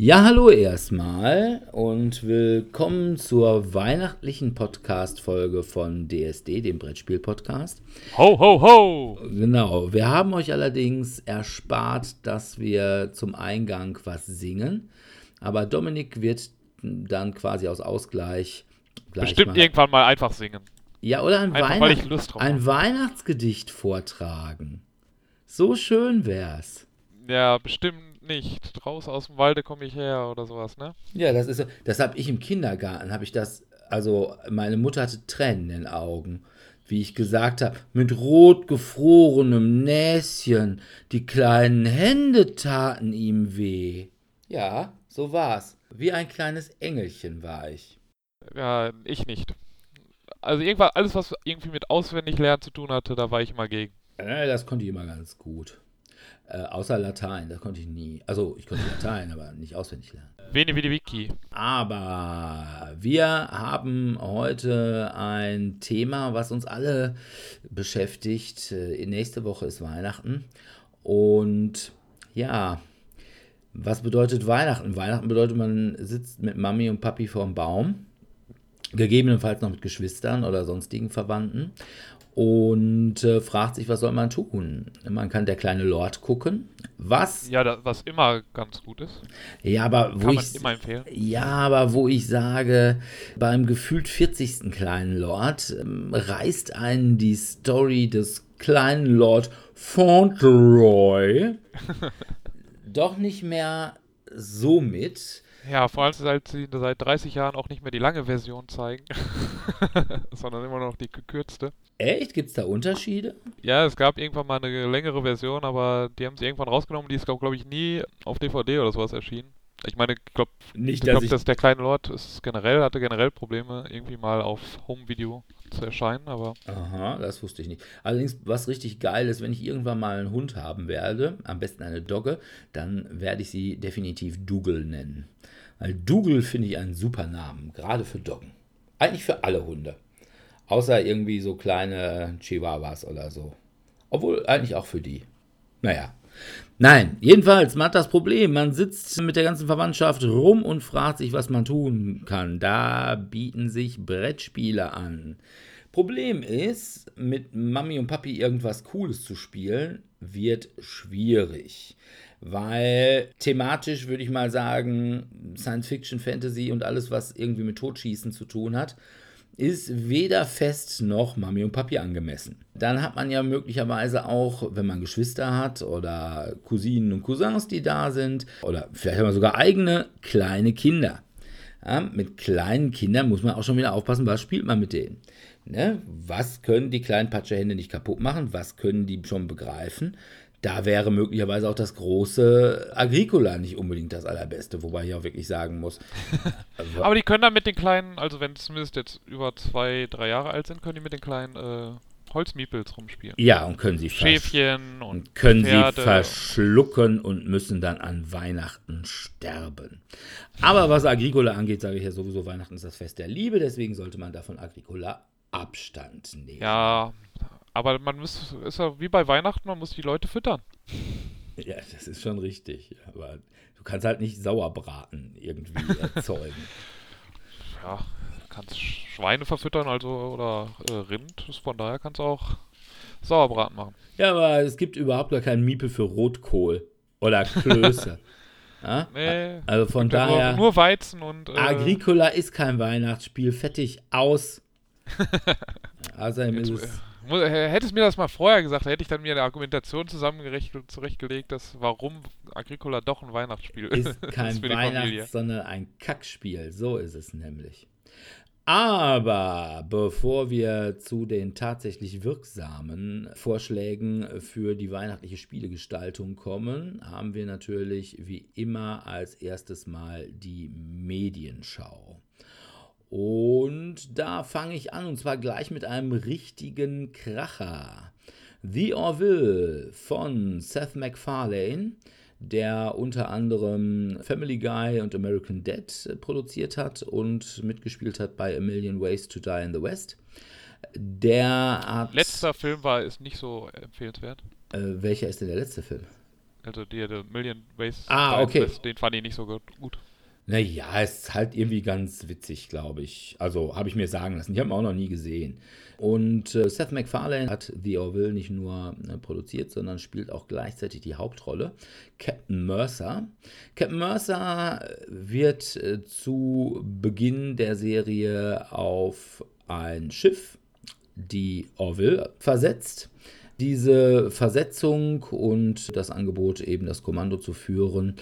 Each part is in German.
Ja, hallo erstmal und willkommen zur weihnachtlichen Podcast-Folge von DSD, dem Brettspiel-Podcast. Ho, ho, ho! Genau, wir haben euch allerdings erspart, dass wir zum Eingang was singen, aber Dominik wird dann quasi aus Ausgleich gleich Bestimmt mal, irgendwann mal einfach singen. ja, oder ein, Einfach, Weihnacht, ein. Weihnachtsgedicht vortragen. So schön wär's. Ja, bestimmt nicht. Draußen aus dem Walde komme ich her oder sowas, ne? Ja, das ist. Das habe ich im Kindergarten, habe ich das, also meine Mutter hatte Tränen in den Augen, wie ich gesagt habe, mit rot gefrorenem Näschen, die kleinen Hände taten ihm weh. Ja, so war's. Wie ein kleines Engelchen war ich. Ja, ich nicht. Also irgendwas, alles, was irgendwie mit Auswendiglernen zu tun hatte, da war ich immer gegen. Das konnte ich immer ganz gut. Äh, außer Latein, das konnte ich nie. Also, ich konnte Latein, aber nicht auswendig lernen. Veni vidi vici. Aber wir haben heute ein Thema, was uns alle beschäftigt. Äh, Nächste Woche ist Weihnachten. Und ja, was bedeutet Weihnachten? Weihnachten bedeutet, man sitzt mit Mami und Papi vorm Baum. Gegebenenfalls noch mit Geschwistern oder sonstigen Verwandten. Und äh, fragt sich, was soll man tun? Man kann der kleine Lord gucken. Was? Ja, das, was immer ganz gut ist. Ja, aber wo Kann man ich immer empfehlen. ja, aber wo ich sage, beim gefühlt 40. kleinen Lord ähm, reißt einen die Story des kleinen Lord Fauntleroy doch nicht mehr so mit. Ja, vor allem, seit sie seit 30 Jahren auch nicht mehr die lange Version zeigen, sondern immer noch die gekürzte. Echt? Gibt es da Unterschiede? Ja, es gab irgendwann mal eine längere Version, aber die haben sie irgendwann rausgenommen. Die ist, glaube glaub ich, nie auf DVD oder sowas erschienen. Ich meine, ich glaube, ich dass ich. dass der kleine Lord ist generell, hatte generell Probleme, irgendwie mal auf Home-Video zu erscheinen, aber Aha, das wusste ich nicht. Allerdings, was richtig geil ist, wenn ich irgendwann mal einen Hund haben werde, am besten eine Dogge, dann werde ich sie definitiv Dougal nennen. Weil Dougal finde ich einen super Namen, gerade für Doggen. Eigentlich für alle Hunde. Außer irgendwie so kleine Chihuahuas oder so. Obwohl eigentlich auch für die. Naja. Nein, jedenfalls, man hat das Problem, man sitzt mit der ganzen Verwandtschaft rum und fragt sich, was man tun kann. Da bieten sich Brettspiele an. Problem ist, mit Mami und Papi irgendwas Cooles zu spielen, wird schwierig. Weil thematisch würde ich mal sagen, Science Fiction, Fantasy und alles, was irgendwie mit Totschießen zu tun hat, ist weder fest noch Mami und Papi angemessen. Dann hat man ja möglicherweise auch, wenn man Geschwister hat oder Cousinen und Cousins, die da sind, oder vielleicht haben wir sogar eigene kleine Kinder. Ja, mit kleinen Kindern muss man auch schon wieder aufpassen, was spielt man mit denen. Ne? Was können die kleinen Patschehände nicht kaputt machen? Was können die schon begreifen? Da wäre möglicherweise auch das große Agricola nicht unbedingt das allerbeste, wobei ich auch wirklich sagen muss. also- Aber die können dann mit den kleinen, also wenn sie zumindest jetzt über zwei, drei Jahre alt sind, können die mit den kleinen äh, Holzmiepels rumspielen. ja, und können sie Schäfchen und und können Pferde. sie verschlucken und müssen dann an Weihnachten sterben. Aber was Agricola angeht, sage ich ja sowieso, Weihnachten ist das Fest der Liebe, deswegen sollte man davon Agricola Abstand nehmen. Ja, aber man muss, ist ja wie bei Weihnachten, man muss die Leute füttern. Ja, das ist schon richtig. Aber Du kannst halt nicht Sauerbraten irgendwie erzeugen. Ja, kannst Schweine verfüttern, also oder äh, Rind. Von daher kannst du auch Sauerbraten machen. Ja, aber es gibt überhaupt gar keinen Miepel für Rotkohl oder Klöße. ja? Nee. Also von daher, Nur, nur Weizen und. Äh, Agricola ist kein Weihnachtsspiel. Fertig, aus. Außerdem ist es. Hättest mir das mal vorher gesagt, hätte ich dann mir eine Argumentation zurechtgelegt, dass warum Agricola doch ein Weihnachtsspiel ist kein für die Familie. Weihnachts-, sondern ein Kackspiel. So ist es nämlich. Aber bevor wir zu den tatsächlich wirksamen Vorschlägen für die weihnachtliche Spielegestaltung kommen, haben wir natürlich wie immer als erstes mal die Medienschau. Und da fange ich an, und zwar gleich mit einem richtigen Kracher. The Orville von Seth MacFarlane, der unter anderem Family Guy und American Dad äh, produziert hat und mitgespielt hat bei A Million Ways to Die in the West. Der hat. Letzter Film war ist nicht so empfehlenswert. Äh, welcher ist denn der letzte Film? Also der, der Million Ways Ah, to Die in the okay. West, den fand ich nicht so gut. Naja, ist halt irgendwie ganz witzig, glaube ich. Also habe ich mir sagen lassen. Ich habe ihn auch noch nie gesehen. Und äh, Seth MacFarlane hat The Orville nicht nur äh, produziert, sondern spielt auch gleichzeitig die Hauptrolle. Captain Mercer. Captain Mercer wird äh, zu Beginn der Serie auf ein Schiff, die Orville, versetzt. Diese Versetzung und das Angebot, eben das Kommando zu führen,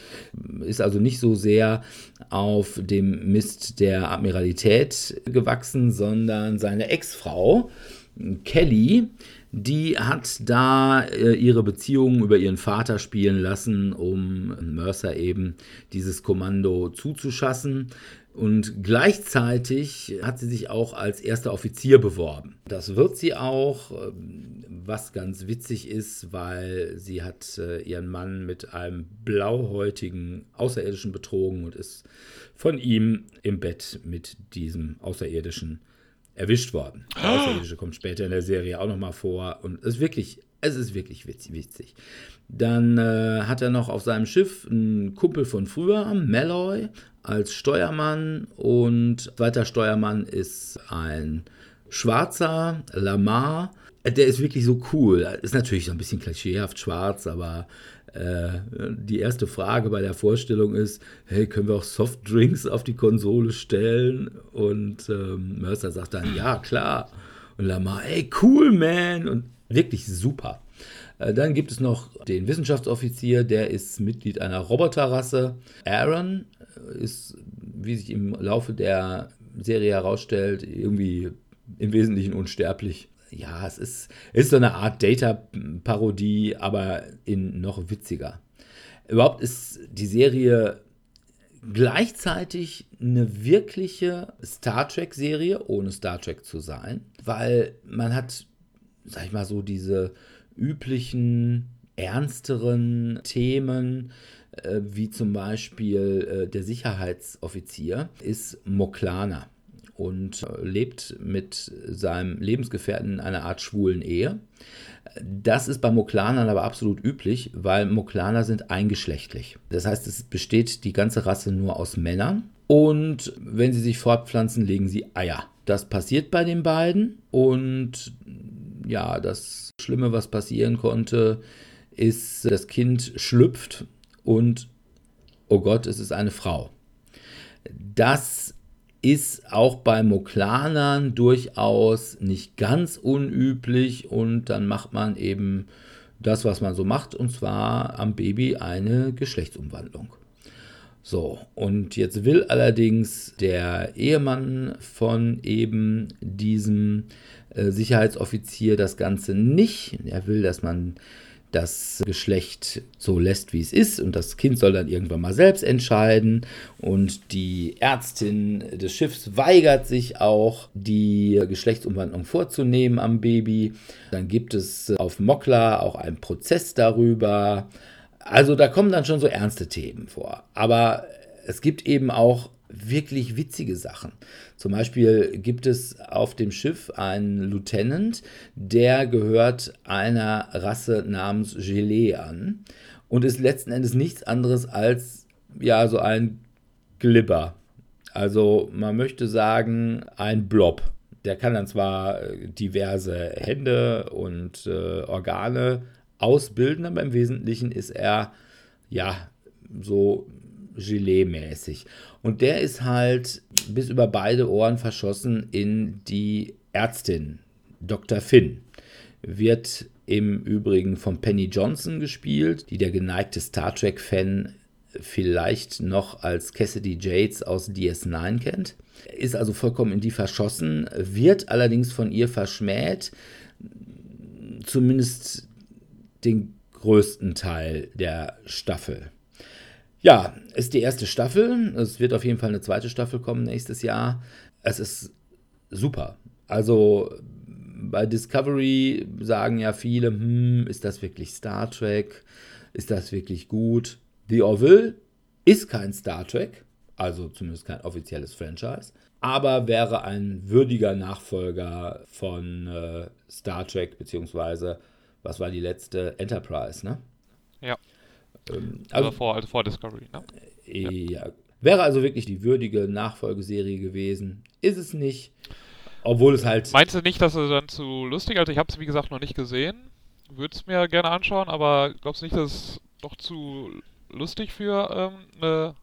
ist also nicht so sehr auf dem Mist der Admiralität gewachsen, sondern seine Ex-Frau, Kelly, die hat da äh, ihre Beziehungen über ihren Vater spielen lassen, um Mercer eben dieses Kommando zuzuschassen. Und gleichzeitig hat sie sich auch als erster Offizier beworben. Das wird sie auch, ähm, was ganz witzig ist, weil sie hat äh, ihren Mann mit einem blauhäutigen Außerirdischen betrogen und ist von ihm im Bett mit diesem Außerirdischen erwischt worden. Der Außerirdische kommt später in der Serie auch nochmal vor und es ist wirklich, es ist wirklich witzig. witzig. Dann äh, hat er noch auf seinem Schiff einen Kumpel von früher, Malloy, als Steuermann und zweiter Steuermann ist ein schwarzer Lamar. Der ist wirklich so cool. Ist natürlich so ein bisschen klischeehaft schwarz, aber äh, die erste Frage bei der Vorstellung ist: Hey, können wir auch Softdrinks auf die Konsole stellen? Und ähm, Mercer sagt dann: Ja, klar. Und Lamar: Ey, cool, man. Und wirklich super. Äh, Dann gibt es noch den Wissenschaftsoffizier, der ist Mitglied einer Roboterrasse. Aaron ist, wie sich im Laufe der Serie herausstellt, irgendwie im Wesentlichen unsterblich. Ja, es ist, ist so eine Art Data-Parodie, aber in noch witziger. Überhaupt ist die Serie gleichzeitig eine wirkliche Star Trek-Serie, ohne Star Trek zu sein, weil man hat, sag ich mal so, diese üblichen, ernsteren Themen, äh, wie zum Beispiel äh, der Sicherheitsoffizier, ist Moklana und äh, lebt mit seinem Lebensgefährten in einer Art schwulen Ehe. Das ist bei Moklanern aber absolut üblich, weil Moklaner sind eingeschlechtlich. Das heißt, es besteht die ganze Rasse nur aus Männern. Und wenn sie sich fortpflanzen, legen sie Eier. Das passiert bei den beiden. Und ja, das Schlimme, was passieren konnte, ist, das Kind schlüpft und, oh Gott, es ist eine Frau. Das ist auch bei Moklanern durchaus nicht ganz unüblich und dann macht man eben das, was man so macht, und zwar am Baby eine Geschlechtsumwandlung. So, und jetzt will allerdings der Ehemann von eben diesem äh, Sicherheitsoffizier das Ganze nicht. Er will, dass man das Geschlecht so lässt, wie es ist. Und das Kind soll dann irgendwann mal selbst entscheiden. Und die Ärztin des Schiffs weigert sich auch, die Geschlechtsumwandlung vorzunehmen am Baby. Dann gibt es auf Mokla auch einen Prozess darüber. Also da kommen dann schon so ernste Themen vor. Aber es gibt eben auch wirklich witzige Sachen. Zum Beispiel gibt es auf dem Schiff einen Lieutenant, der gehört einer Rasse namens Gelee an und ist letzten Endes nichts anderes als ja so ein Glibber. Also man möchte sagen, ein Blob. Der kann dann zwar äh, diverse Hände und äh, Organe ausbilden, aber im Wesentlichen ist er ja so Gelee-mäßig. Und der ist halt bis über beide Ohren verschossen in die Ärztin, Dr. Finn. Wird im Übrigen von Penny Johnson gespielt, die der geneigte Star Trek-Fan vielleicht noch als Cassidy Yates aus DS9 kennt. Ist also vollkommen in die verschossen, wird allerdings von ihr verschmäht, zumindest den größten Teil der Staffel. Ja, ist die erste Staffel. Es wird auf jeden Fall eine zweite Staffel kommen nächstes Jahr. Es ist super. Also bei Discovery sagen ja viele, hm, ist das wirklich Star Trek? Ist das wirklich gut? The Orville ist kein Star Trek, also zumindest kein offizielles Franchise, aber wäre ein würdiger Nachfolger von äh, Star Trek, beziehungsweise, was war die letzte? Enterprise, ne? Ja. Ähm, Also, vor, also vor Discovery, ne? äh, ja. Wäre also wirklich die würdige Nachfolgeserie gewesen. Ist es nicht. Obwohl es halt. Meinst du nicht, dass es dann zu lustig? Also ich habe es wie gesagt noch nicht gesehen. Würde es mir gerne anschauen, aber glaubst du nicht, dass es doch zu lustig für ähm, eine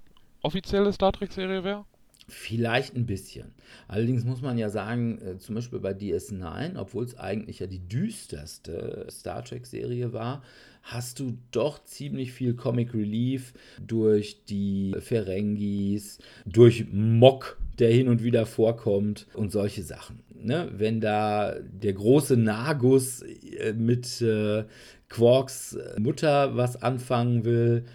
offizielle Star Trek-Serie wäre? Vielleicht ein bisschen. Allerdings muss man ja sagen, äh, zum Beispiel bei DS9, obwohl es eigentlich ja die düsterste Star Trek-Serie war, hast du doch ziemlich viel Comic Relief durch die Ferengis, durch Mock, der hin und wieder vorkommt und solche Sachen. Ne? Wenn da der große Nagus äh, mit äh, Quarks Mutter was anfangen will,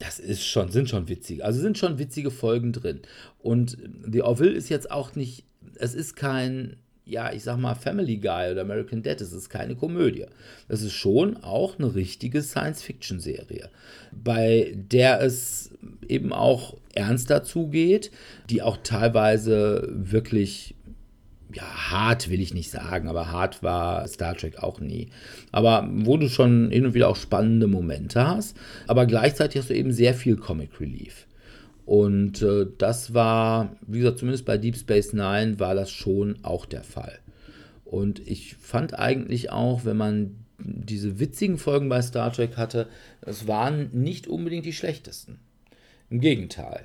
das ist schon, sind schon witzig. Also sind schon witzige Folgen drin. Und The Orville ist jetzt auch nicht, es ist kein, ja, ich sag mal, Family Guy oder American Dad, es ist keine Komödie. Es ist schon auch eine richtige Science-Fiction-Serie, bei der es eben auch ernster zugeht, die auch teilweise wirklich ja, hart will ich nicht sagen, aber hart war Star Trek auch nie. Aber wo du schon hin und wieder auch spannende Momente hast, aber gleichzeitig hast du eben sehr viel Comic Relief. Und äh, das war, wie gesagt, zumindest bei Deep Space Nine war das schon auch der Fall. Und ich fand eigentlich auch, wenn man diese witzigen Folgen bei Star Trek hatte, es waren nicht unbedingt die schlechtesten. Im Gegenteil.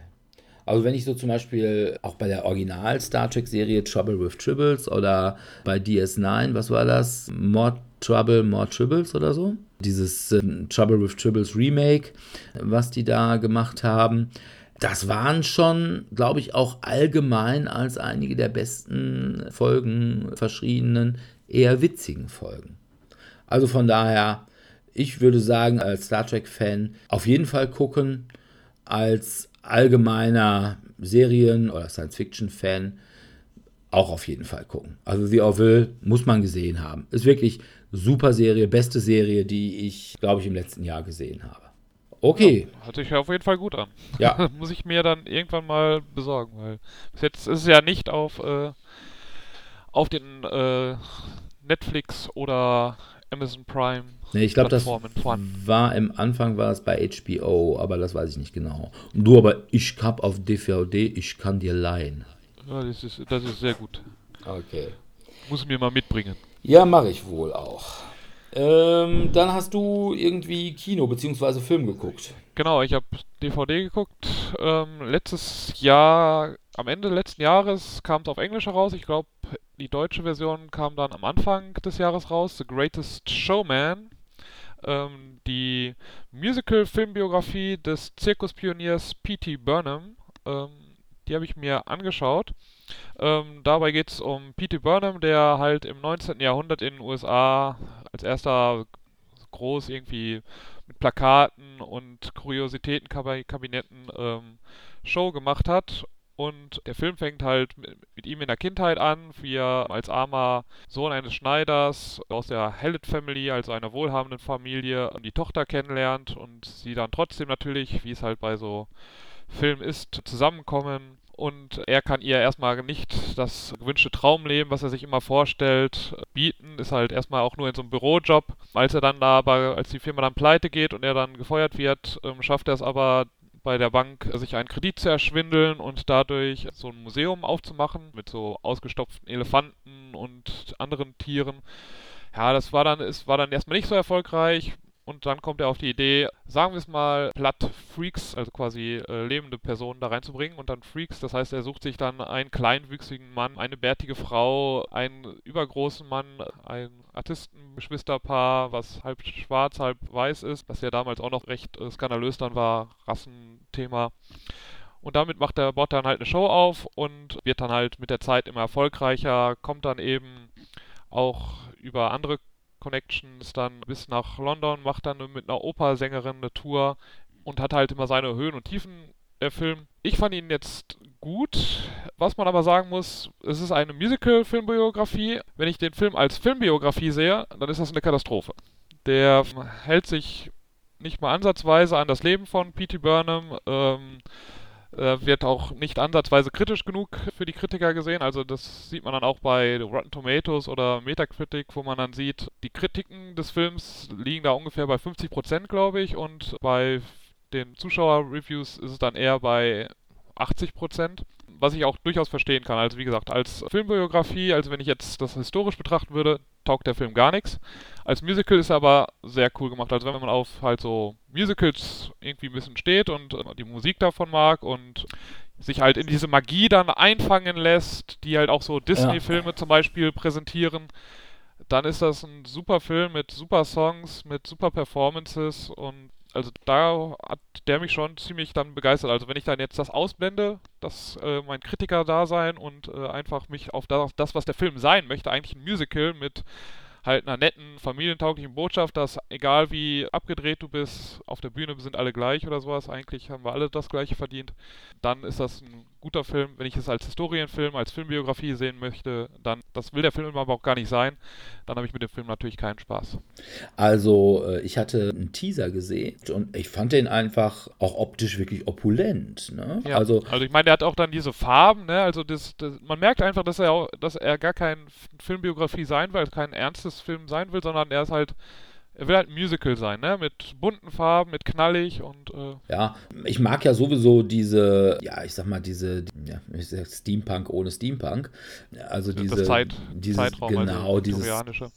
Also wenn ich so zum Beispiel auch bei der Original Star Trek Serie Trouble with Tribbles oder bei DS9, was war das? More Trouble, More Tribbles oder so? Dieses äh, Trouble with Tribbles Remake, was die da gemacht haben. Das waren schon, glaube ich, auch allgemein als einige der besten Folgen verschriebenen, eher witzigen Folgen. Also von daher, ich würde sagen, als Star Trek-Fan auf jeden Fall gucken, als allgemeiner Serien- oder Science-Fiction-Fan auch auf jeden Fall gucken. Also The Orville muss man gesehen haben. Ist wirklich super Serie, beste Serie, die ich, glaube ich, im letzten Jahr gesehen habe. Okay. Ja, hört sich auf jeden Fall gut an. Ja. Muss ich mir dann irgendwann mal besorgen, weil bis jetzt ist es ja nicht auf, äh, auf den äh, Netflix oder Amazon Prime Nee, ich glaube, das Plattformen vorhanden. war im Anfang war es bei HBO, aber das weiß ich nicht genau. Und du aber, ich hab auf DVD, ich kann dir leihen. Ja, das ist, das ist sehr gut. Okay. Muss mir mal mitbringen. Ja, mache ich wohl auch. Ähm, dann hast du irgendwie Kino bzw. Film geguckt. Genau, ich habe DVD geguckt. Ähm, letztes Jahr, am Ende letzten Jahres kam es auf Englisch heraus. Ich glaube, die deutsche Version kam dann am Anfang des Jahres raus. The Greatest Showman. Ähm, die Musical-Filmbiografie des Zirkuspioniers P.T. Burnham. Ähm, die habe ich mir angeschaut. Ähm, dabei geht es um P.T. Burnham, der halt im 19. Jahrhundert in den USA als erster groß irgendwie mit Plakaten und Kuriositätenkabinetten ähm, Show gemacht hat. Und der Film fängt halt mit, ihm in der Kindheit an, wie er als armer Sohn eines Schneiders aus der Hallett Family, also einer wohlhabenden Familie, die Tochter kennenlernt und sie dann trotzdem natürlich, wie es halt bei so Filmen ist, zusammenkommen. Und er kann ihr erstmal nicht das gewünschte Traumleben, was er sich immer vorstellt, bieten. Ist halt erstmal auch nur in so einem Bürojob. Als er dann da aber, als die Firma dann pleite geht und er dann gefeuert wird, ähm, schafft er es aber bei der Bank, sich einen Kredit zu erschwindeln und dadurch so ein Museum aufzumachen mit so ausgestopften Elefanten und anderen Tieren. Ja, das war dann, es war dann erstmal nicht so erfolgreich. Und dann kommt er auf die Idee, sagen wir es mal, platt Freaks, also quasi äh, lebende Personen da reinzubringen und dann Freaks. Das heißt, er sucht sich dann einen kleinwüchsigen Mann, eine bärtige Frau, einen übergroßen Mann, ein Artistengeschwisterpaar, was halb schwarz, halb weiß ist, was ja damals auch noch recht äh, skandalös dann war, Rassenthema. Und damit macht der Bot dann halt eine Show auf und wird dann halt mit der Zeit immer erfolgreicher, kommt dann eben auch über andere Connections dann bis nach London, macht dann mit einer Opersängerin eine Tour und hat halt immer seine Höhen und Tiefen, der Film. Ich fand ihn jetzt gut. Was man aber sagen muss, es ist eine Musical-Filmbiografie. Wenn ich den Film als Filmbiografie sehe, dann ist das eine Katastrophe. Der hält sich nicht mal ansatzweise an das Leben von P.T. Burnham. Ähm, äh, wird auch nicht ansatzweise kritisch genug für die Kritiker gesehen. Also das sieht man dann auch bei Rotten Tomatoes oder Metacritic, wo man dann sieht, die Kritiken des Films liegen da ungefähr bei 50%, glaube ich, und bei den Zuschauer-Reviews ist es dann eher bei 80%, was ich auch durchaus verstehen kann. Also wie gesagt, als Filmbiografie, also wenn ich jetzt das historisch betrachten würde, taugt der Film gar nichts. Als Musical ist er aber sehr cool gemacht. Also wenn man auf halt so Musicals irgendwie ein bisschen steht und äh, die Musik davon mag und sich halt in diese Magie dann einfangen lässt, die halt auch so Disney-Filme zum Beispiel präsentieren, dann ist das ein super Film mit super Songs, mit super Performances und also da hat der mich schon ziemlich dann begeistert. Also wenn ich dann jetzt das ausblende, dass äh, mein Kritiker da sein und äh, einfach mich auf das, was der Film sein möchte, eigentlich ein Musical mit halt einer netten, familientauglichen Botschaft, dass egal wie abgedreht du bist, auf der Bühne sind alle gleich oder sowas, eigentlich haben wir alle das gleiche verdient, dann ist das ein guter Film. Wenn ich es als Historienfilm, als Filmbiografie sehen möchte, dann, das will der Film aber auch gar nicht sein, dann habe ich mit dem Film natürlich keinen Spaß. Also, äh, ich hatte einen Teaser gesehen und ich fand den einfach auch optisch wirklich opulent. Ne? Ja, also, also ich meine, der hat auch dann diese Farben, ne? also das, das, man merkt einfach, dass er, auch, dass er gar kein Filmbiografie sein will, kein ernstes Film sein will, sondern er ist halt er will halt ein Musical sein, ne? Mit bunten Farben, mit knallig und. Äh ja, ich mag ja sowieso diese, ja, ich sag mal, diese, ja, ich sag Steampunk ohne Steampunk. Also diese. Das Zeit, dieses, Zeitraum, also genau, also dieses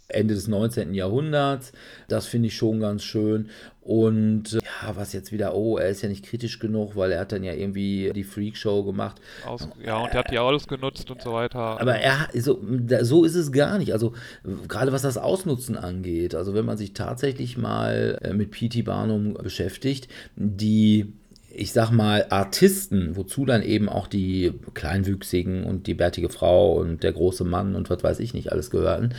Ende des 19. Jahrhunderts. Das finde ich schon ganz schön. Und äh, ja, was jetzt wieder, oh, er ist ja nicht kritisch genug, weil er hat dann ja irgendwie die Freakshow gemacht. Aus, ja, und er hat ja alles genutzt und so weiter. Aber er, so, so ist es gar nicht. Also gerade was das Ausnutzen angeht, also wenn man sich tatsächlich mal äh, mit P.T. Barnum beschäftigt, die ich sag mal, Artisten, wozu dann eben auch die Kleinwüchsigen und die bärtige Frau und der große Mann und was weiß ich nicht alles gehörten,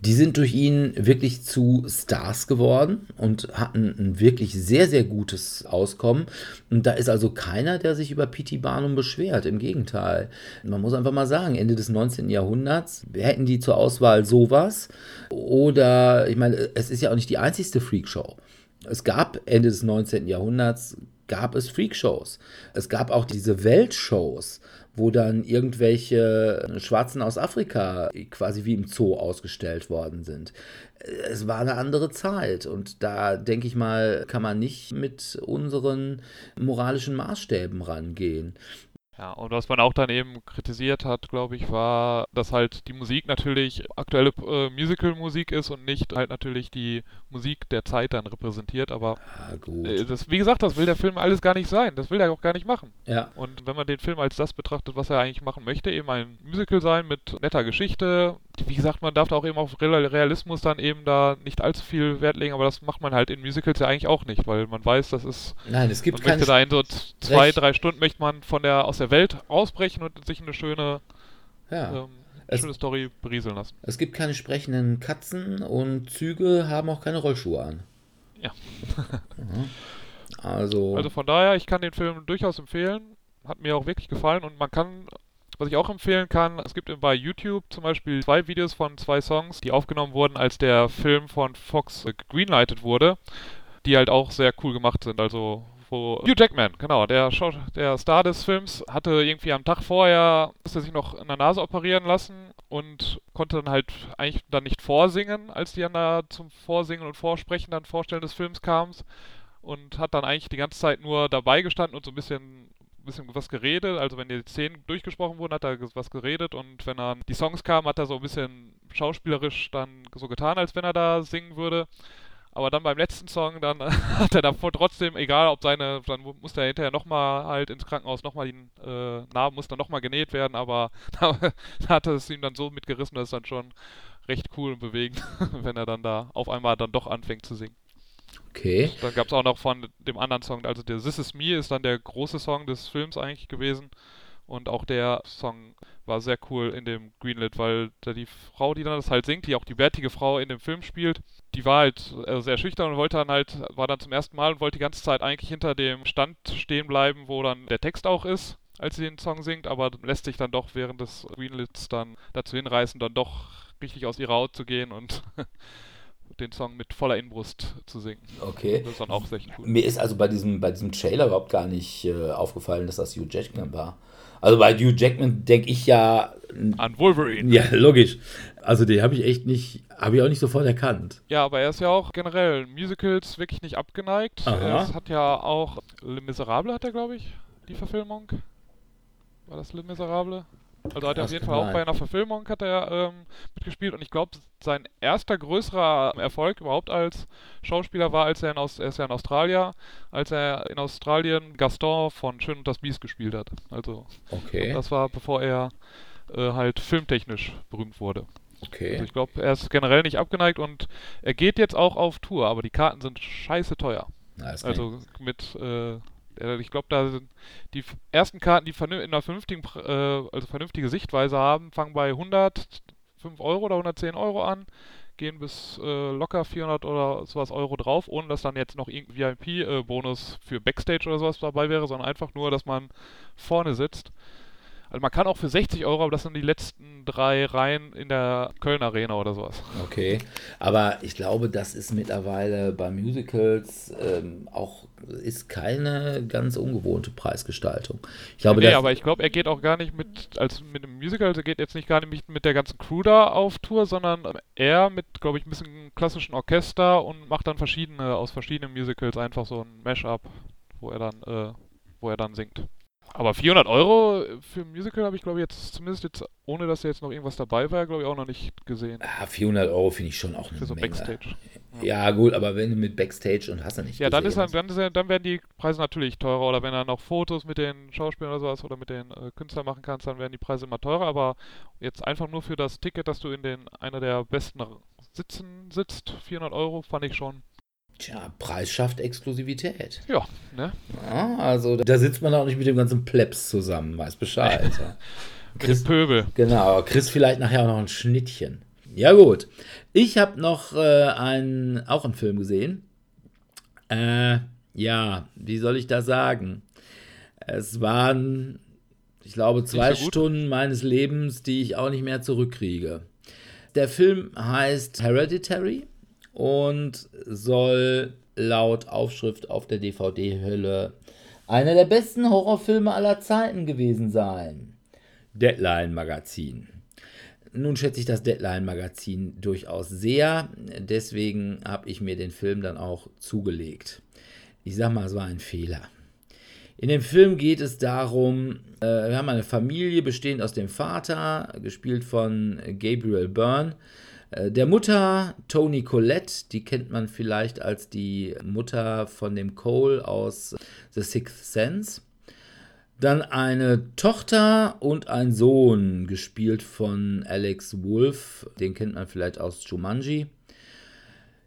die sind durch ihn wirklich zu Stars geworden und hatten ein wirklich sehr, sehr gutes Auskommen. Und da ist also keiner, der sich über P.T. Barnum beschwert. Im Gegenteil. Man muss einfach mal sagen, Ende des 19. Jahrhunderts hätten die zur Auswahl sowas. Oder, ich meine, es ist ja auch nicht die einzigste Freakshow. Es gab Ende des 19. Jahrhunderts gab es Freakshows. Es gab auch diese Weltshows, wo dann irgendwelche Schwarzen aus Afrika quasi wie im Zoo ausgestellt worden sind. Es war eine andere Zeit und da denke ich mal, kann man nicht mit unseren moralischen Maßstäben rangehen. Ja, und was man auch dann eben kritisiert hat, glaube ich, war, dass halt die Musik natürlich aktuelle äh, Musical-Musik ist und nicht halt natürlich die Musik der Zeit dann repräsentiert. Aber ja, äh, das, wie gesagt, das will der Film alles gar nicht sein. Das will er auch gar nicht machen. Ja. Und wenn man den Film als das betrachtet, was er eigentlich machen möchte, eben ein Musical sein mit netter Geschichte, wie gesagt, man darf da auch eben auf Realismus dann eben da nicht allzu viel Wert legen, aber das macht man halt in Musicals ja eigentlich auch nicht, weil man weiß, das ist. Nein, es gibt man möchte da in so zwei, Recht. drei Stunden möchte man von der aus der Welt ausbrechen und sich eine schöne, ja. ähm, es, schöne Story berieseln lassen. Es gibt keine sprechenden Katzen und Züge haben auch keine Rollschuhe an. Ja. also. Also von daher, ich kann den Film durchaus empfehlen. Hat mir auch wirklich gefallen und man kann was ich auch empfehlen kann, es gibt bei YouTube zum Beispiel zwei Videos von zwei Songs, die aufgenommen wurden, als der Film von Fox greenlighted wurde, die halt auch sehr cool gemacht sind. Also wo Hugh Jackman, genau, der, der Star des Films, hatte irgendwie am Tag vorher, musste sich noch in der Nase operieren lassen und konnte dann halt eigentlich dann nicht vorsingen, als die dann da zum Vorsingen und Vorsprechen dann Vorstellen des Films kamen. und hat dann eigentlich die ganze Zeit nur dabei gestanden und so ein bisschen bisschen was geredet. Also wenn die Szenen durchgesprochen wurden, hat er was geredet und wenn dann die Songs kamen, hat er so ein bisschen schauspielerisch dann so getan, als wenn er da singen würde. Aber dann beim letzten Song, dann hat er davor trotzdem, egal ob seine, dann musste er hinterher nochmal halt ins Krankenhaus, nochmal die äh, Narben mussten nochmal genäht werden, aber da hat er es ihm dann so mitgerissen, dass es dann schon recht cool und bewegend, wenn er dann da auf einmal dann doch anfängt zu singen. Okay. Dann gab es auch noch von dem anderen Song, also der This Is Me ist dann der große Song des Films eigentlich gewesen. Und auch der Song war sehr cool in dem Greenlit, weil da die Frau, die dann das halt singt, die auch die bärtige Frau in dem Film spielt, die war halt äh, sehr schüchtern und wollte dann halt, war dann zum ersten Mal und wollte die ganze Zeit eigentlich hinter dem Stand stehen bleiben, wo dann der Text auch ist, als sie den Song singt, aber lässt sich dann doch während des Greenlits dann dazu hinreißen, dann doch richtig aus ihrer Haut zu gehen und den Song mit voller Inbrust zu singen. Okay. Das ist dann auch sehr cool. Mir ist also bei diesem, bei diesem Trailer überhaupt gar nicht äh, aufgefallen, dass das Hugh Jackman war. Also bei Hugh Jackman denke ich ja. An Wolverine. Ja, logisch. Also den habe ich echt nicht, habe ich auch nicht sofort erkannt. Ja, aber er ist ja auch generell Musicals wirklich nicht abgeneigt. Aha. Es hat ja auch Le Miserable hat er, glaube ich, die Verfilmung. War das Le Miserable? Also hat er auf jeden Fall auch bei einer Verfilmung hat er ähm, mitgespielt und ich glaube, sein erster größerer Erfolg überhaupt als Schauspieler war, als er in, Aus er ist ja in Australien, als er in Australien Gaston von Schön und das Biest gespielt hat. Also Okay. das war bevor er äh, halt filmtechnisch berühmt wurde. Also Okay. ich glaube, er ist generell nicht abgeneigt und er geht jetzt auch auf Tour, aber die Karten sind scheiße teuer. Na, Also mit, äh, ich glaube, da sind die ersten Karten, die in einer vernünftigen, äh, also vernünftige Sichtweise haben, fangen bei 105 Euro oder 110 Euro an, gehen bis äh, locker 400 oder sowas Euro drauf, ohne dass dann jetzt noch irgendein VIP-Bonus für Backstage oder sowas dabei wäre, sondern einfach nur, dass man vorne sitzt. Also man kann auch für 60 Euro, aber das sind die letzten drei Reihen in der Köln Arena oder sowas. Okay, aber ich glaube, das ist mittlerweile bei Musicals ähm, auch ist keine ganz ungewohnte Preisgestaltung. Ich glaube, nee, aber ich glaube, er geht auch gar nicht mit, als mit einem Musical, also er geht jetzt nicht gar nicht mit, mit der ganzen Crew da auf Tour, sondern er mit, glaube ich, ein bisschen klassischen Orchester und macht dann verschiedene, aus verschiedenen Musicals einfach so ein Mashup, wo er dann, äh, wo er dann singt. Aber 400 Euro für ein Musical habe ich, glaube ich, jetzt, zumindest jetzt, ohne dass jetzt noch irgendwas dabei war, glaube ich, auch noch nicht gesehen. ah, 400 Euro finde ich schon auch eine Für so Menge. Backstage. Ja, gut, aber wenn du mit Backstage und hast du nicht Ja, dann, ist dann, dann, ist dann werden die Preise natürlich teurer. Oder wenn er noch Fotos mit den Schauspielern oder sowas oder mit den äh, Künstlern machen kannst, dann werden die Preise immer teurer. Aber jetzt einfach nur für das Ticket, dass du in den einer der besten Sitzen sitzt, 400 Euro, fand ich schon. Tja, Preis schafft Exklusivität. Ja, ne? Ja, also da sitzt man auch nicht mit dem ganzen Plebs zusammen, weiß Bescheid. ja. Mit dem Pöbel. Genau, kriegst vielleicht nachher auch noch ein Schnittchen. Ja gut, ich habe noch äh, einen, auch einen Film gesehen. Äh, ja, wie soll ich das sagen? Es waren, ich glaube, zwei so. Stunden meines Lebens, die ich auch nicht mehr zurückkriege. Der Film heißt Hereditary und soll laut Aufschrift auf der DVD-Hülle einer der besten Horrorfilme aller Zeiten gewesen sein. Deadline-Magazin. Nun schätze ich das Deadline-Magazin durchaus sehr, deswegen habe ich mir den Film dann auch zugelegt. Ich sag mal, es war ein Fehler. In dem Film geht es darum, äh, wir haben eine Familie bestehend aus dem Vater, gespielt von Gabriel Byrne, der Mutter Toni Collette, die kennt man vielleicht als die Mutter von dem Cole aus The Sixth Sense. Dann eine Tochter und ein Sohn, gespielt von Alex Wolf, den kennt man vielleicht aus Jumanji.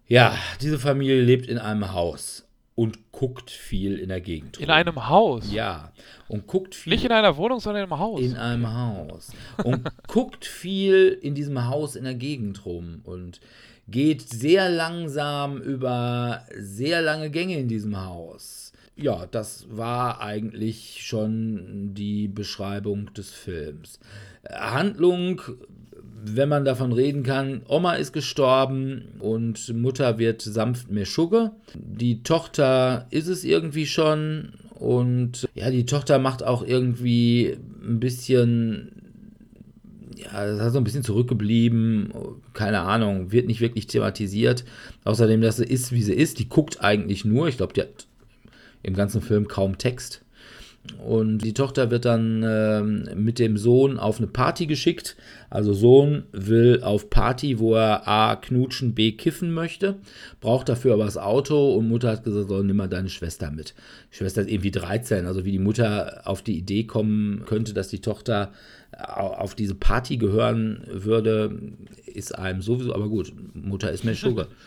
Ja, diese Familie lebt in einem Haus und guckt viel in der Gegend. In rum. einem Haus. Ja, und guckt viel Nicht in einer Wohnung, sondern in einem Haus. in einem Haus. Und guckt viel in diesem Haus in der Gegend rum und geht sehr langsam über sehr lange Gänge in diesem Haus. Ja, das war eigentlich schon die Beschreibung des Films. Handlung, wenn man davon reden kann, Oma ist gestorben und Mutter wird sanft Meschugge. Die Tochter ist es irgendwie schon und ja, die Tochter macht auch irgendwie ein bisschen ja, das ist so ein bisschen zurückgeblieben, keine Ahnung, wird nicht wirklich thematisiert. Außerdem, dass sie ist, wie sie ist, die guckt eigentlich nur, ich glaube, die hat im ganzen Film kaum Text. Und die Tochter wird dann äh, mit dem Sohn auf eine Party geschickt. Also Sohn will auf Party, wo er A knutschen, B kiffen möchte, braucht dafür aber das Auto und Mutter hat gesagt, so, nimm mal deine Schwester mit. Die Schwester ist irgendwie 13, also wie die Mutter auf die Idee kommen könnte, dass die Tochter auf diese Party gehören würde, ist einem sowieso, aber gut, Mutter ist Meschugge.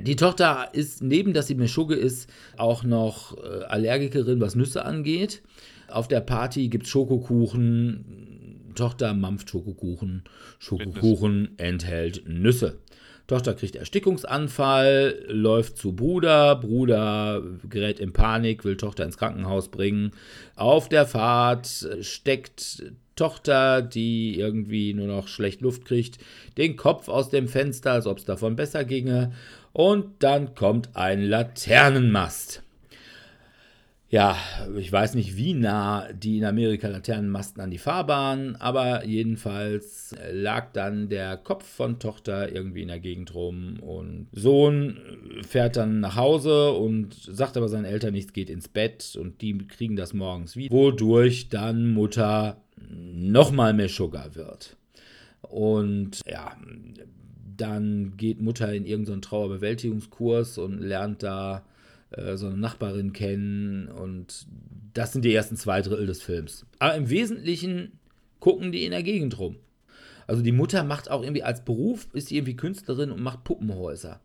Die Tochter ist, neben dass sie Meschugge ist, auch noch äh, Allergikerin, was Nüsse angeht. Auf der Party gibt es Schokokuchen. Tochter mampft Schokokuchen. Schokokuchen enthält Nüsse. Tochter kriegt Erstickungsanfall, läuft zu Bruder, Bruder gerät in Panik, will Tochter ins Krankenhaus bringen. Auf der Fahrt steckt Tochter, die irgendwie nur noch schlecht Luft kriegt, den Kopf aus dem Fenster, als ob es davon besser ginge. Und dann kommt ein Laternenmast. Ja, ich weiß nicht, wie nah die in Amerika Laternenmasten an die Fahrbahn, aber jedenfalls lag dann der Kopf von Tochter irgendwie in der Gegend rum und Sohn fährt dann nach Hause und sagt aber seinen Eltern nichts, geht ins Bett und die kriegen das morgens wieder, wodurch dann Mutter nochmal mehr Sugar wird. Und ja, dann geht Mutter in irgendeinen Trauerbewältigungskurs und lernt da äh, so eine Nachbarin kennen. Und das sind die ersten zwei Drittel des Films. Aber im Wesentlichen gucken die in der Gegend rum. Also die Mutter macht auch irgendwie als Beruf, ist sie irgendwie Künstlerin und macht Puppenhäuser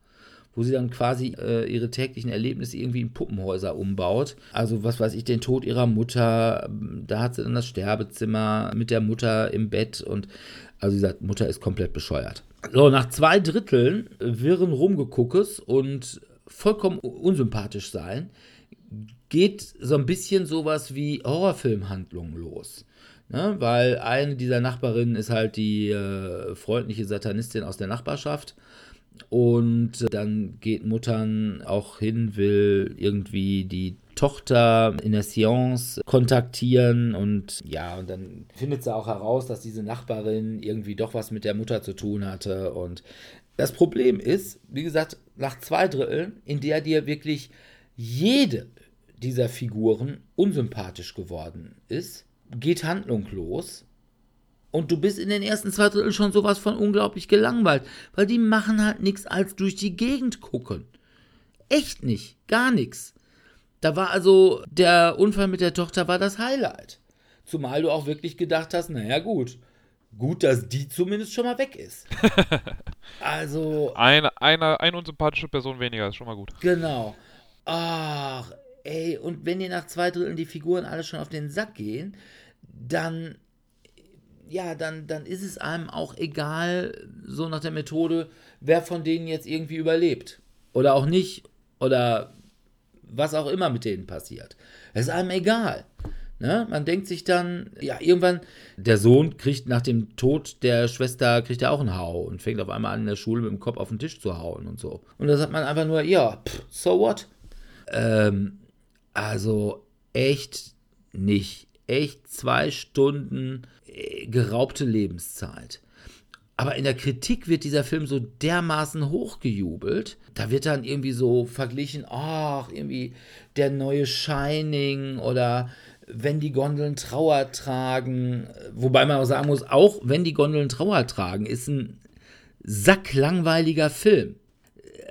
wo sie dann quasi äh, ihre täglichen Erlebnisse irgendwie in Puppenhäuser umbaut. Also was weiß ich, den Tod ihrer Mutter, da hat sie dann das Sterbezimmer mit der Mutter im Bett und also sie sagt, Mutter ist komplett bescheuert. So, nach zwei Dritteln wirren Rumgeguckes und vollkommen unsympathisch sein, geht so ein bisschen sowas wie Horrorfilmhandlungen los. Ne? Weil eine dieser Nachbarinnen ist halt die äh, freundliche Satanistin aus der Nachbarschaft und dann geht Muttern auch hin, will irgendwie die Tochter in der Seance kontaktieren und ja, und dann findet sie auch heraus, dass diese Nachbarin irgendwie doch was mit der Mutter zu tun hatte. Und das Problem ist, wie gesagt, nach zwei Dritteln, in der dir wirklich jede dieser Figuren unsympathisch geworden ist, geht Handlung los und du bist in den ersten zwei Dritteln schon sowas von unglaublich gelangweilt, weil die machen halt nichts als durch die Gegend gucken. Echt nicht, gar nichts. Da war also der Unfall mit der Tochter war das Highlight. Zumal du auch wirklich gedacht hast, naja gut, gut, dass die zumindest schon mal weg ist. also. Eine, eine, eine unsympathische Person weniger ist schon mal gut. Genau. Ach, ey, und wenn dir nach zwei Dritteln die Figuren alle schon auf den Sack gehen, dann ja, dann, dann ist es einem auch egal, so nach der Methode, wer von denen jetzt irgendwie überlebt. Oder auch nicht. Oder was auch immer mit denen passiert. Es ist einem egal. Ne? Man denkt sich dann, ja, irgendwann, der Sohn kriegt nach dem Tod der Schwester, kriegt er auch einen Hau und fängt auf einmal an, in der Schule mit dem Kopf auf den Tisch zu hauen und so. Und da sagt man einfach nur, ja, pff, so what? Ähm, also echt nicht. Echt zwei Stunden geraubte Lebenszeit. Aber in der Kritik wird dieser Film so dermaßen hochgejubelt. Da wird dann irgendwie so verglichen, ach, irgendwie der neue Shining oder wenn die Gondeln Trauer tragen. Wobei man auch sagen muss, auch wenn die Gondeln Trauer tragen, ist ein sacklangweiliger Film.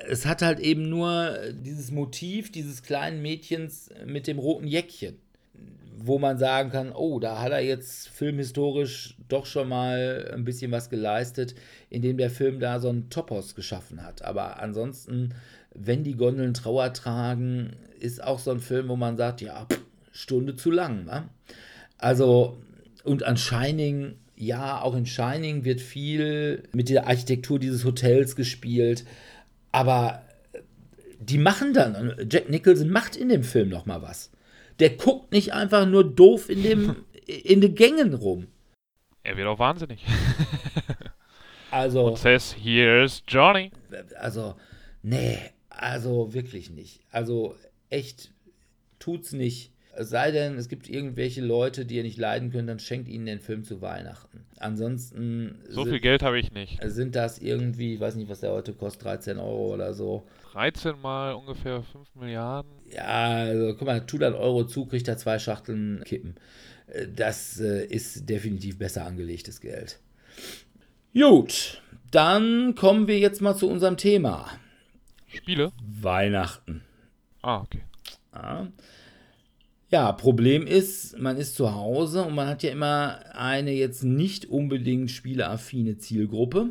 Es hat halt eben nur dieses Motiv dieses kleinen Mädchens mit dem roten Jäckchen wo man sagen kann, oh, da hat er jetzt filmhistorisch doch schon mal ein bisschen was geleistet, indem der Film da so einen Topos geschaffen hat. Aber ansonsten, wenn die Gondeln Trauer tragen, ist auch so ein Film, wo man sagt, ja, Stunde zu lang. Ne? Also, und an Shining, ja, auch in Shining wird viel mit der Architektur dieses Hotels gespielt, aber die machen dann, Jack Nicholson macht in dem Film noch mal was. Der guckt nicht einfach nur doof in, dem, in den Gängen rum. Er wird auch wahnsinnig. Also. Und says, here's Johnny. Also, nee, also wirklich nicht. Also, echt, tut's nicht. Es sei denn, es gibt irgendwelche Leute, die ihr nicht leiden können, dann schenkt ihnen den Film zu Weihnachten. Ansonsten So sind, viel Geld habe ich nicht. sind das irgendwie, ich weiß nicht, was der heute kostet, 13 Euro oder so. 13 mal ungefähr 5 Milliarden. Ja, also guck mal, tut ein Euro zu, kriegt er zwei Schachteln Kippen. Äh, Das äh, ist definitiv besser angelegtes Geld. Gut, dann kommen wir jetzt mal zu unserem Thema. Spiele? Weihnachten. Ah, okay. Ja. ja, Problem ist, man ist zu Hause und man hat ja immer eine jetzt nicht unbedingt spieleaffine Zielgruppe,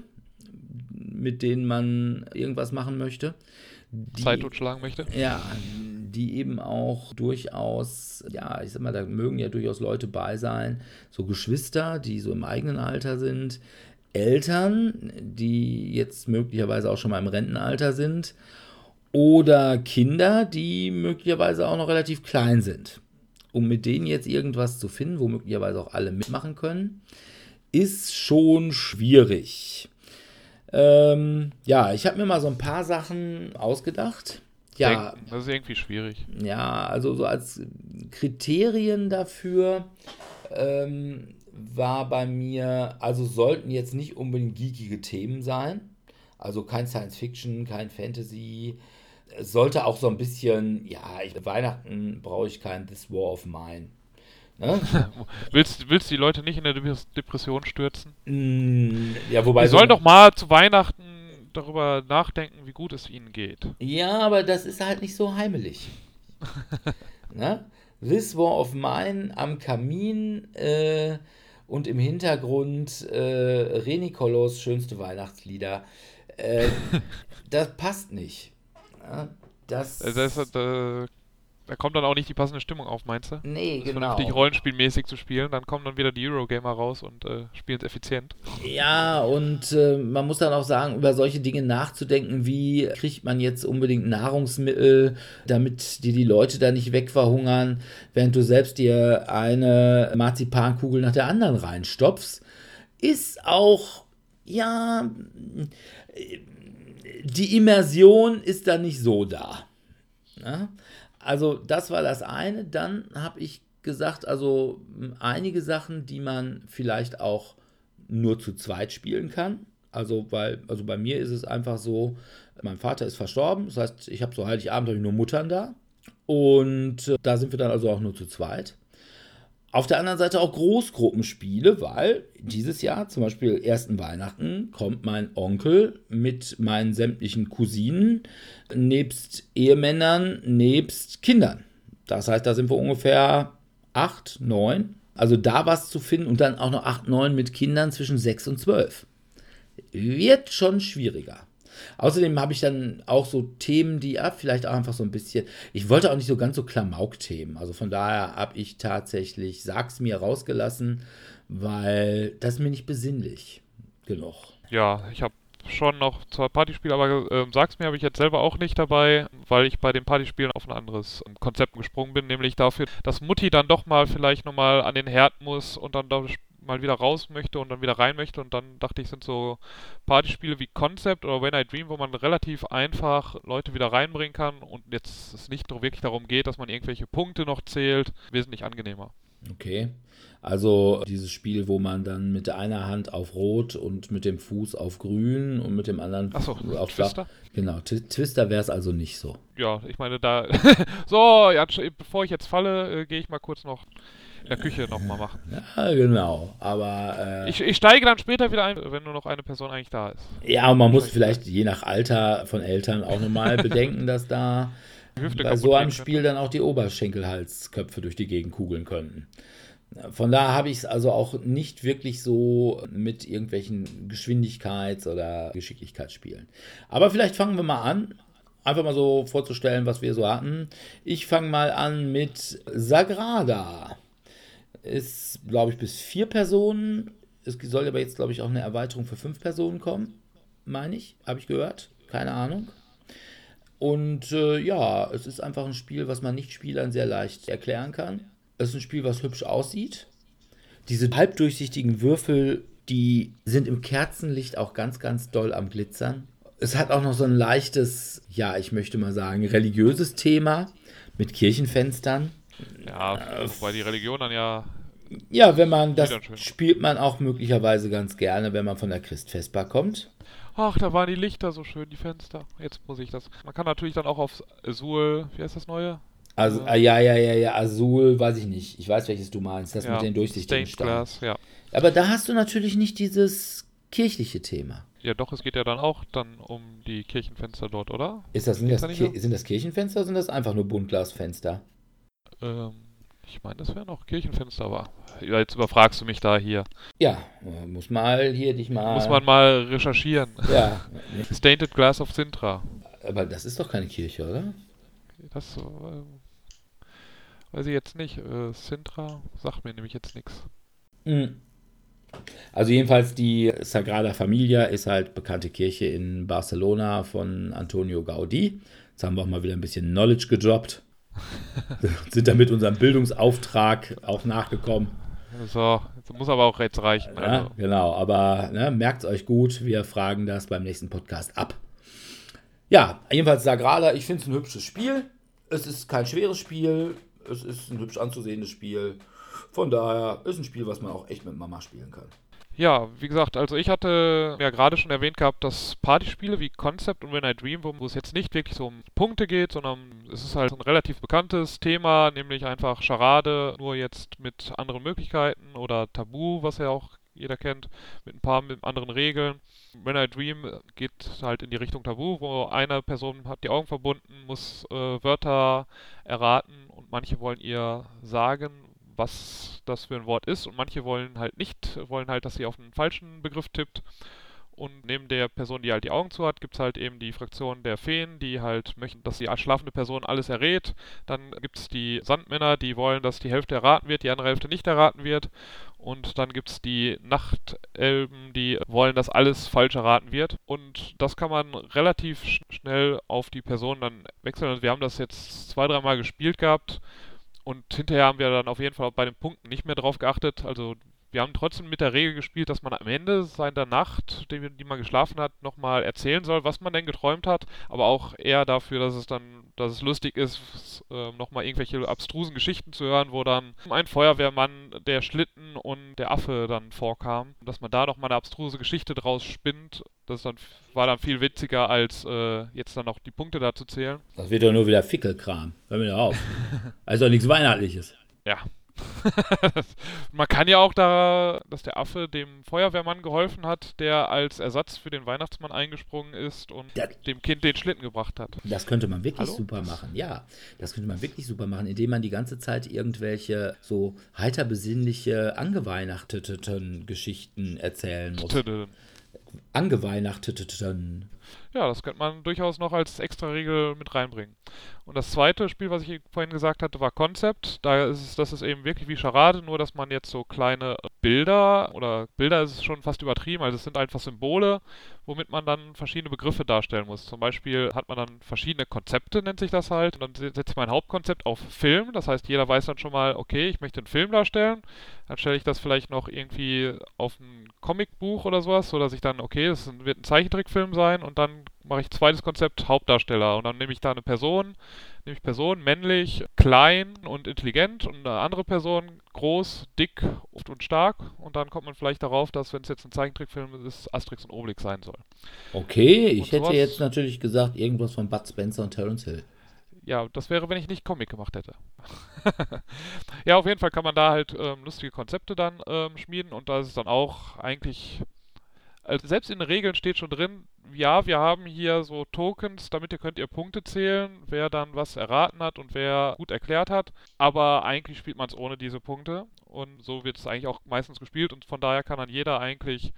mit denen man irgendwas machen möchte. Die- Zeit totschlagen möchte. Ja, die eben auch durchaus, ja, ich sag mal, da mögen ja durchaus Leute bei sein, so Geschwister, die so im eigenen Alter sind, Eltern, die jetzt möglicherweise auch schon mal im Rentenalter sind, oder Kinder, die möglicherweise auch noch relativ klein sind. Um mit denen jetzt irgendwas zu finden, wo möglicherweise auch alle mitmachen können, ist schon schwierig. Ähm, ja, ich habe mir mal so ein paar Sachen ausgedacht. Ja, Denken, das ist irgendwie schwierig. ja, also so als Kriterien dafür ähm, war bei mir, also sollten jetzt nicht unbedingt geekige Themen sein. Also kein Science Fiction, kein Fantasy. Es sollte auch so ein bisschen, ja, ich, Weihnachten brauche ich kein This War of Mine. Ne? Willst, willst die Leute nicht in eine Dep- Depression stürzen? Mm, ja, wobei Die so- sollen doch mal zu Weihnachten darüber nachdenken, wie gut es ihnen geht. Ja, aber das ist halt nicht so heimelig. ne? This War of Mine am Kamin äh, und im Hintergrund äh, René Kolos schönste Weihnachtslieder. Äh, das passt nicht. Ja, das, Also das, ist- da, kommt dann auch nicht die passende Stimmung auf, meinst du? nee, Das genau. vernünftig rollenspielmäßig zu spielen, dann kommen dann wieder die Eurogamer raus und äh, spielen es effizient. Ja, und äh, man muss dann auch sagen, über solche Dinge nachzudenken, wie kriegt man jetzt unbedingt Nahrungsmittel, damit dir die Leute da nicht wegverhungern, während du selbst dir eine Marzipankugel nach der anderen reinstopfst, ist auch, ja, die Immersion ist da nicht so da. Ja? Also das war das eine. Dann habe ich gesagt, also einige Sachen, die man vielleicht auch nur zu zweit spielen kann. Also, weil, also bei mir ist es einfach so, mein Vater ist verstorben, das heißt, ich habe so Heiligabend habe ich nur Muttern da. Und äh, da sind wir dann also auch nur zu zweit. Auf der anderen Seite auch Großgruppenspiele, weil dieses Jahr, zum Beispiel ersten Weihnachten, kommt mein Onkel mit meinen sämtlichen Cousinen, nebst Ehemännern, nebst Kindern. Das heißt, da sind wir ungefähr acht, neun. Also da was zu finden und dann auch noch acht, neun mit Kindern zwischen sechs und zwölf. Wird schon schwieriger. Außerdem habe ich dann auch so Themen, die ja, vielleicht auch einfach so ein bisschen. Ich wollte auch nicht so ganz so Klamauk-Themen. Also von daher habe ich tatsächlich Sag's mir rausgelassen, weil das ist mir nicht besinnlich genug. Ja, ich habe schon noch zwei Partyspiele, aber ähm, sag's mir, habe ich jetzt selber auch nicht dabei, weil ich bei den Partyspielen auf ein anderes ähm, Konzept gesprungen bin, nämlich dafür, dass Mutti dann doch mal vielleicht nochmal an den Herd muss und dann mal wieder raus möchte und dann wieder rein möchte und dann dachte ich, sind so Partyspiele wie Concept oder When I Dream, wo man relativ einfach Leute wieder reinbringen kann und jetzt es nicht wirklich darum geht, dass man irgendwelche Punkte noch zählt, wesentlich angenehmer. Okay. Also dieses Spiel, wo man dann mit einer Hand auf Rot und mit dem Fuß auf Grün und mit dem anderen Achso, auf Twister? Genau, Twi- Twister wäre es also nicht so. Ja, ich meine, da. so, ja, bevor ich jetzt falle, äh, gehe ich mal kurz noch in der Küche nochmal machen. Ja, genau. Aber äh, Ich, ich steige dann später wieder ein, wenn nur noch eine Person eigentlich da ist. ja, und man muss vielleicht je nach Alter von Eltern auch nochmal bedenken, dass da bei so einem Spiel dann auch die Oberschenkelhalsköpfe durch die Gegend kugeln könnten. Von daher habe ich es also auch nicht wirklich so mit irgendwelchen Geschwindigkeits- oder Geschicklichkeitsspielen. Aber vielleicht fangen wir mal an, einfach mal so vorzustellen, was wir so hatten. Ich fange mal an mit Sagrada. Ist, glaube ich, bis vier Personen. Es soll aber jetzt, glaube ich, auch eine Erweiterung für fünf Personen kommen. Meine ich, habe ich gehört. Keine Ahnung. Und äh, ja, es ist einfach ein Spiel, was man Nicht-Spielern sehr leicht erklären kann. Es ist ein Spiel, was hübsch aussieht. Diese halbdurchsichtigen Würfel, die sind im Kerzenlicht auch ganz, ganz doll am Glitzern. Es hat auch noch so ein leichtes, ja, ich möchte mal sagen, religiöses Thema mit Kirchenfenstern. Ja, wobei die Religion dann ja. Ja, wenn man das spielt man auch möglicherweise ganz gerne, wenn man von der Christfestbar kommt. Ach, da waren die Lichter so schön, die Fenster. Jetzt muss ich das. Man kann natürlich dann auch auf Azul, wie heißt das neue? Also, ah, ja, ja, ja, ja, Azul, weiß ich nicht. Ich weiß, welches du meinst, das ja, mit den durchsichtigen Stained Steinen. Glass, ja. Aber da hast du natürlich nicht dieses kirchliche Thema. Ja, doch, es geht ja dann auch dann um die Kirchenfenster dort, oder? Ist das, sind, das da nicht Ki so? sind das Kirchenfenster oder sind das einfach nur Buntglasfenster? Ähm, ich meine, das wären auch Kirchenfenster, aber jetzt überfragst du mich da hier. Ja, äh, muss mal hier dich mal. Muss man mal recherchieren. Ja, Stained Glass of Sintra. aber das ist doch keine Kirche, oder? Das ähm, weiß ich jetzt nicht. Äh, Sintra sagt mir nämlich jetzt nichts. Mhm. Also jedenfalls die Sagrada Familia ist halt bekannte Kirche in Barcelona von Antonio Gaudí. Jetzt haben wir auch mal wieder ein bisschen Knowledge gedroppt. Sind damit unserem Bildungsauftrag auch nachgekommen. So, das muss aber auch jetzt reichen. Ja, Also, genau, aber ne, merkt es euch gut, wir fragen das beim nächsten Podcast ab. Ja, jedenfalls Sagrada, ich finde es ein hübsches Spiel. Es ist kein schweres Spiel, es ist ein hübsch anzusehendes Spiel. Von daher ist ein Spiel, was man auch echt mit Mama spielen kann. Ja, wie gesagt, also ich hatte ja gerade schon erwähnt gehabt, dass Partyspiele wie Concept und When I Dream, wo es jetzt nicht wirklich so um Punkte geht, sondern es ist halt ein relativ bekanntes Thema, nämlich einfach Charade, nur jetzt mit anderen Möglichkeiten oder Tabu, was ja auch jeder kennt, mit ein paar mit anderen Regeln. When I Dream geht halt in die Richtung Tabu, wo eine Person hat die Augen verbunden, muss äh, Wörter erraten und manche wollen ihr sagen, was das für ein Wort ist und manche wollen halt nicht, wollen halt, dass sie auf einen falschen Begriff tippt. Und neben der Person, die halt die Augen zu hat, gibt es halt eben die Fraktion der Feen, die halt möchten, dass die schlafende Person alles errät. Dann gibt es die Sandmänner, die wollen, dass die Hälfte erraten wird, die andere Hälfte nicht erraten wird. Und dann gibt es die Nachtelben, die wollen, dass alles falsch erraten wird. Und das kann man relativ sch schnell auf die Person dann wechseln. Und wir haben das jetzt zwei, dreimal gespielt gehabt. Und hinterher haben wir dann auf jeden Fall bei den Punkten nicht mehr drauf geachtet. Also wir haben trotzdem mit der Regel gespielt, dass man am Ende seiner Nacht, die, die man geschlafen hat, nochmal erzählen soll, was man denn geträumt hat. Aber auch eher dafür, dass es dann, dass es lustig ist, äh, nochmal irgendwelche abstrusen Geschichten zu hören, wo dann ein Feuerwehrmann, der Schlitten und der Affe dann vorkam. Dass man da nochmal eine abstruse Geschichte draus spinnt. Das dann, war dann viel witziger, als äh, jetzt dann noch die Punkte da zu zählen. Das wird doch nur wieder Fickelkram. Hör mir doch auf. Also nichts Weihnachtliches. Ja. Man kann ja auch da, dass der Affe dem Feuerwehrmann geholfen hat, der als Ersatz für den Weihnachtsmann eingesprungen ist und Ja. dem Kind den Schlitten gebracht hat. Das könnte man wirklich Hallo? super machen. Ja, das könnte man wirklich super machen, indem man die ganze Zeit irgendwelche so heiter besinnliche, angeweihnachteten Geschichten erzählen muss. Angeweihnachteten. Ja, das könnte man durchaus noch als extra Regel mit reinbringen. Und das zweite Spiel, was ich vorhin gesagt hatte, war Concept. Da ist es, das ist eben wirklich wie Charade, nur dass man jetzt so kleine Bilder oder Bilder ist schon fast übertrieben, also es sind einfach Symbole, womit man dann verschiedene Begriffe darstellen muss. Zum Beispiel hat man dann verschiedene Konzepte, nennt sich das halt. Und dann se- setze ich mein Hauptkonzept auf Film. Das heißt, jeder weiß dann schon mal, okay, ich möchte einen Film darstellen. Dann stelle ich das vielleicht noch irgendwie auf ein Comicbuch oder sowas, so dass ich dann, okay, das wird ein Zeichentrickfilm sein und dann mache ich zweites Konzept Hauptdarsteller und dann nehme ich da eine Person, nehme ich Person männlich, klein und intelligent und eine andere Person groß, dick und stark und dann kommt man vielleicht darauf, dass wenn es jetzt ein Zeichentrickfilm ist, Asterix und Obelix sein soll. Okay, ich Und hätte sowas- jetzt natürlich gesagt, irgendwas von Bud Spencer und Terence Hill. Ja, das wäre, wenn ich nicht Comic gemacht hätte. ja, auf jeden Fall kann man da halt ähm, lustige Konzepte dann ähm, schmieden und da ist es dann auch eigentlich, also selbst in den Regeln steht schon drin, ja, wir haben hier so Tokens, damit ihr könnt ihr Punkte zählen, wer dann was erraten hat und wer gut erklärt hat, aber eigentlich spielt man es ohne diese Punkte und so wird es eigentlich auch meistens gespielt und von daher kann dann jeder eigentlich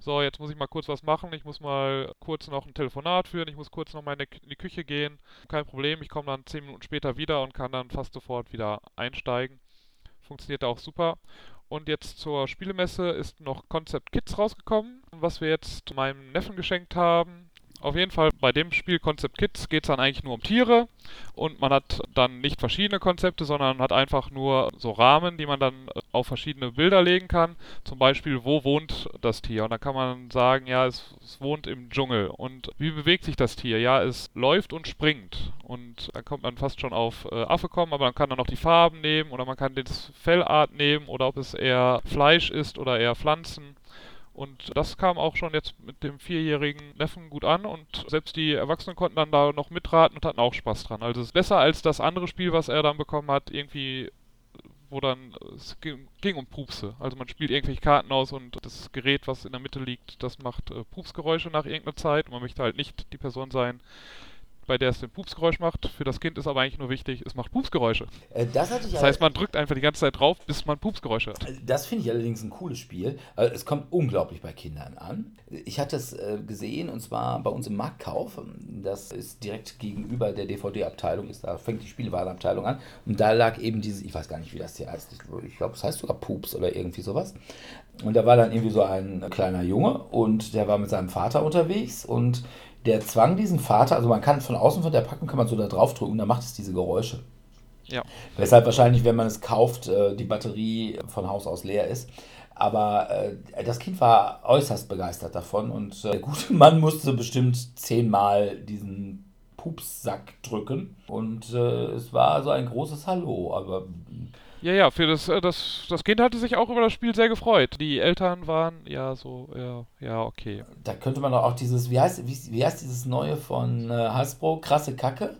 so, jetzt muss ich mal kurz was machen, ich muss mal kurz noch ein Telefonat führen, ich muss kurz noch mal in, die Küche gehen. Kein Problem, ich komme dann 10 Minuten später wieder und kann dann fast sofort wieder einsteigen. Funktioniert auch super. Und jetzt zur Spielemesse ist noch Concept Kids rausgekommen, was wir jetzt meinem Neffen geschenkt haben. Auf jeden Fall bei dem Spiel Concept Kids geht es dann eigentlich nur um Tiere und man hat dann nicht verschiedene Konzepte, sondern hat einfach nur so Rahmen, die man dann auf verschiedene Bilder legen kann. Zum Beispiel, wo wohnt das Tier? Und dann kann man sagen, ja, es, es wohnt im Dschungel. Und wie bewegt sich das Tier? Ja, es läuft und springt. Und dann kommt man fast schon auf äh, Affe kommen, aber man kann dann noch die Farben nehmen oder man kann das Fellart nehmen oder ob es eher Fleisch ist oder eher Pflanzen. Und das kam auch schon jetzt mit dem vierjährigen Neffen gut an und selbst die Erwachsenen konnten dann da noch mitraten und hatten auch Spaß dran. Also es ist besser als das andere Spiel, was er dann bekommen hat, irgendwie, wo dann es ging, ging um Pupse. Also man spielt irgendwelche Karten aus und das Gerät, was in der Mitte liegt, das macht äh, Pupsgeräusche nach irgendeiner Zeit und man möchte halt nicht die Person sein, bei der es den Pupsgeräusch macht. Für das Kind ist aber eigentlich nur wichtig, es macht Pupsgeräusche. Äh, das, Das heißt, man drückt einfach die ganze Zeit drauf, bis man Pupsgeräusche hat. Das finde ich allerdings ein cooles Spiel. Also es kommt unglaublich bei Kindern an. Ich hatte es äh, gesehen und zwar bei uns im Marktkauf. Das ist direkt gegenüber der DVD-Abteilung, ist da fängt die Spielwarenabteilung an. Und da lag eben dieses, ich weiß gar nicht, wie das hier heißt. Ich glaube, es heißt sogar Pups oder irgendwie sowas. Und da war dann irgendwie so ein kleiner Junge und der war mit seinem Vater unterwegs und der zwang diesen Vater, also man kann von außen von der Packung kann man so da drauf drücken, dann macht es diese Geräusche. Ja. Weshalb wahrscheinlich, wenn man es kauft, äh, die Batterie von Haus aus leer ist. Aber äh, das Kind war äußerst begeistert davon und äh, der gute Mann musste bestimmt zehnmal diesen Pupssack drücken und äh, es war so ein großes Hallo. Aber Ja, ja, für das, äh, das, das Kind hatte sich auch über das Spiel sehr gefreut. Die Eltern waren, ja, so, ja, ja, okay. da könnte man doch auch dieses, wie heißt, wie, wie heißt dieses neue von äh, Hasbro, krasse Kacke?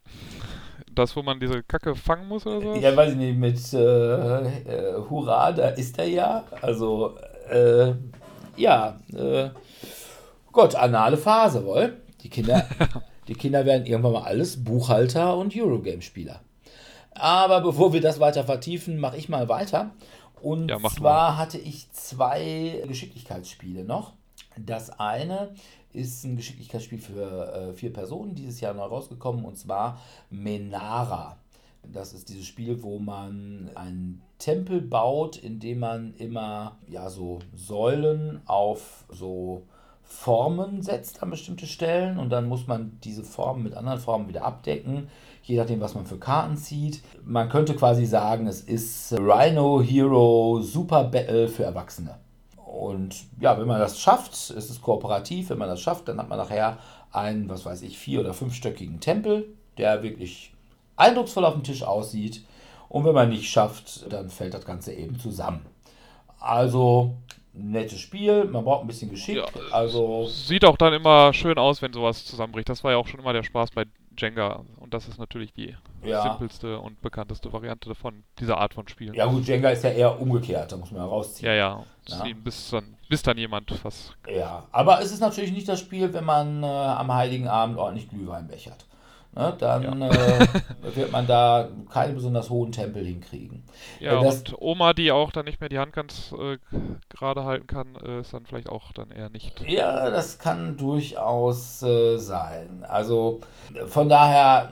Das, wo man diese Kacke fangen muss oder so? Ja, weiß ich nicht, mit äh, äh, Hurra, da ist er ja. Also, äh, ja, äh, Gott, anale Phase, wohl. Die Kinder, die Kinder werden irgendwann mal alles Buchhalter und Eurogame-Spieler. Aber bevor wir das weiter vertiefen, mache ich mal weiter. Und Ja, zwar hatte ich zwei Geschicklichkeitsspiele noch. Das eine ist ein Geschicklichkeitsspiel für äh, vier Personen, dieses Jahr neu rausgekommen, und zwar Menara. Das ist dieses Spiel, wo man einen Tempel baut, indem man immer ja, so Säulen auf so Formen setzt an bestimmte Stellen und dann muss man diese Formen mit anderen Formen wieder abdecken, je nachdem, was man für Karten zieht. Man könnte quasi sagen, es ist Rhino Hero Super Battle für Erwachsene. Und ja, wenn man das schafft, ist es kooperativ. Wenn man das schafft, dann hat man nachher einen, was weiß ich, vier- oder fünfstöckigen Tempel, der wirklich eindrucksvoll auf dem Tisch aussieht. Und wenn man nicht schafft, dann fällt das Ganze eben zusammen. Also, nettes Spiel, man braucht ein bisschen Geschick. Ja, also, Sieht auch dann immer schön aus, wenn sowas zusammenbricht. Das war ja auch schon immer der Spaß bei Jenga. Und das ist natürlich die Ja. simpelste und bekannteste Variante von dieser Art von Spielen. ja gut, Jenga ist ja eher umgekehrt, da muss man ja rausziehen. ja. ja. Ja. Bis, dann, bis dann jemand was. Ja, aber es ist natürlich nicht das Spiel, wenn man äh, am Heiligen Abend ordentlich Glühwein bechert. Ne, dann äh, wird man da keinen besonders hohen Tempel hinkriegen. Ja, Äh, das- und Oma, die auch dann nicht mehr die Hand ganz äh, gerade halten kann, äh, ist dann vielleicht auch dann eher nicht. Ja, das kann durchaus äh, sein. Also von daher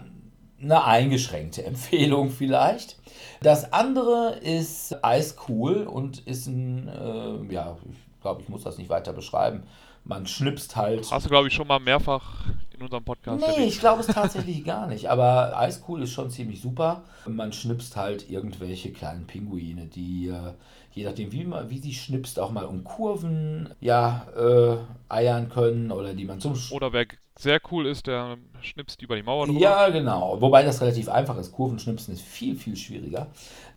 eine eingeschränkte Empfehlung vielleicht. Das andere ist Eiscool und ist ein, äh, ja, ich glaube, ich muss das nicht weiter beschreiben. Man schnipst halt. Hast du, glaube ich, schon mal mehrfach in unserem Podcast Nee, erwähnt. ich glaube es tatsächlich gar nicht. Aber Eiscool ist schon ziemlich super. Man schnipst halt irgendwelche kleinen Pinguine, die, äh, je nachdem, wie, man, wie sie schnipst, auch mal um Kurven ja, äh, eiern können oder die man zum Oder wer sehr cool ist, der schnipst über die Mauer drüber. Ja, genau. Wobei das relativ einfach ist. Kurvenschnipsen ist viel, viel schwieriger.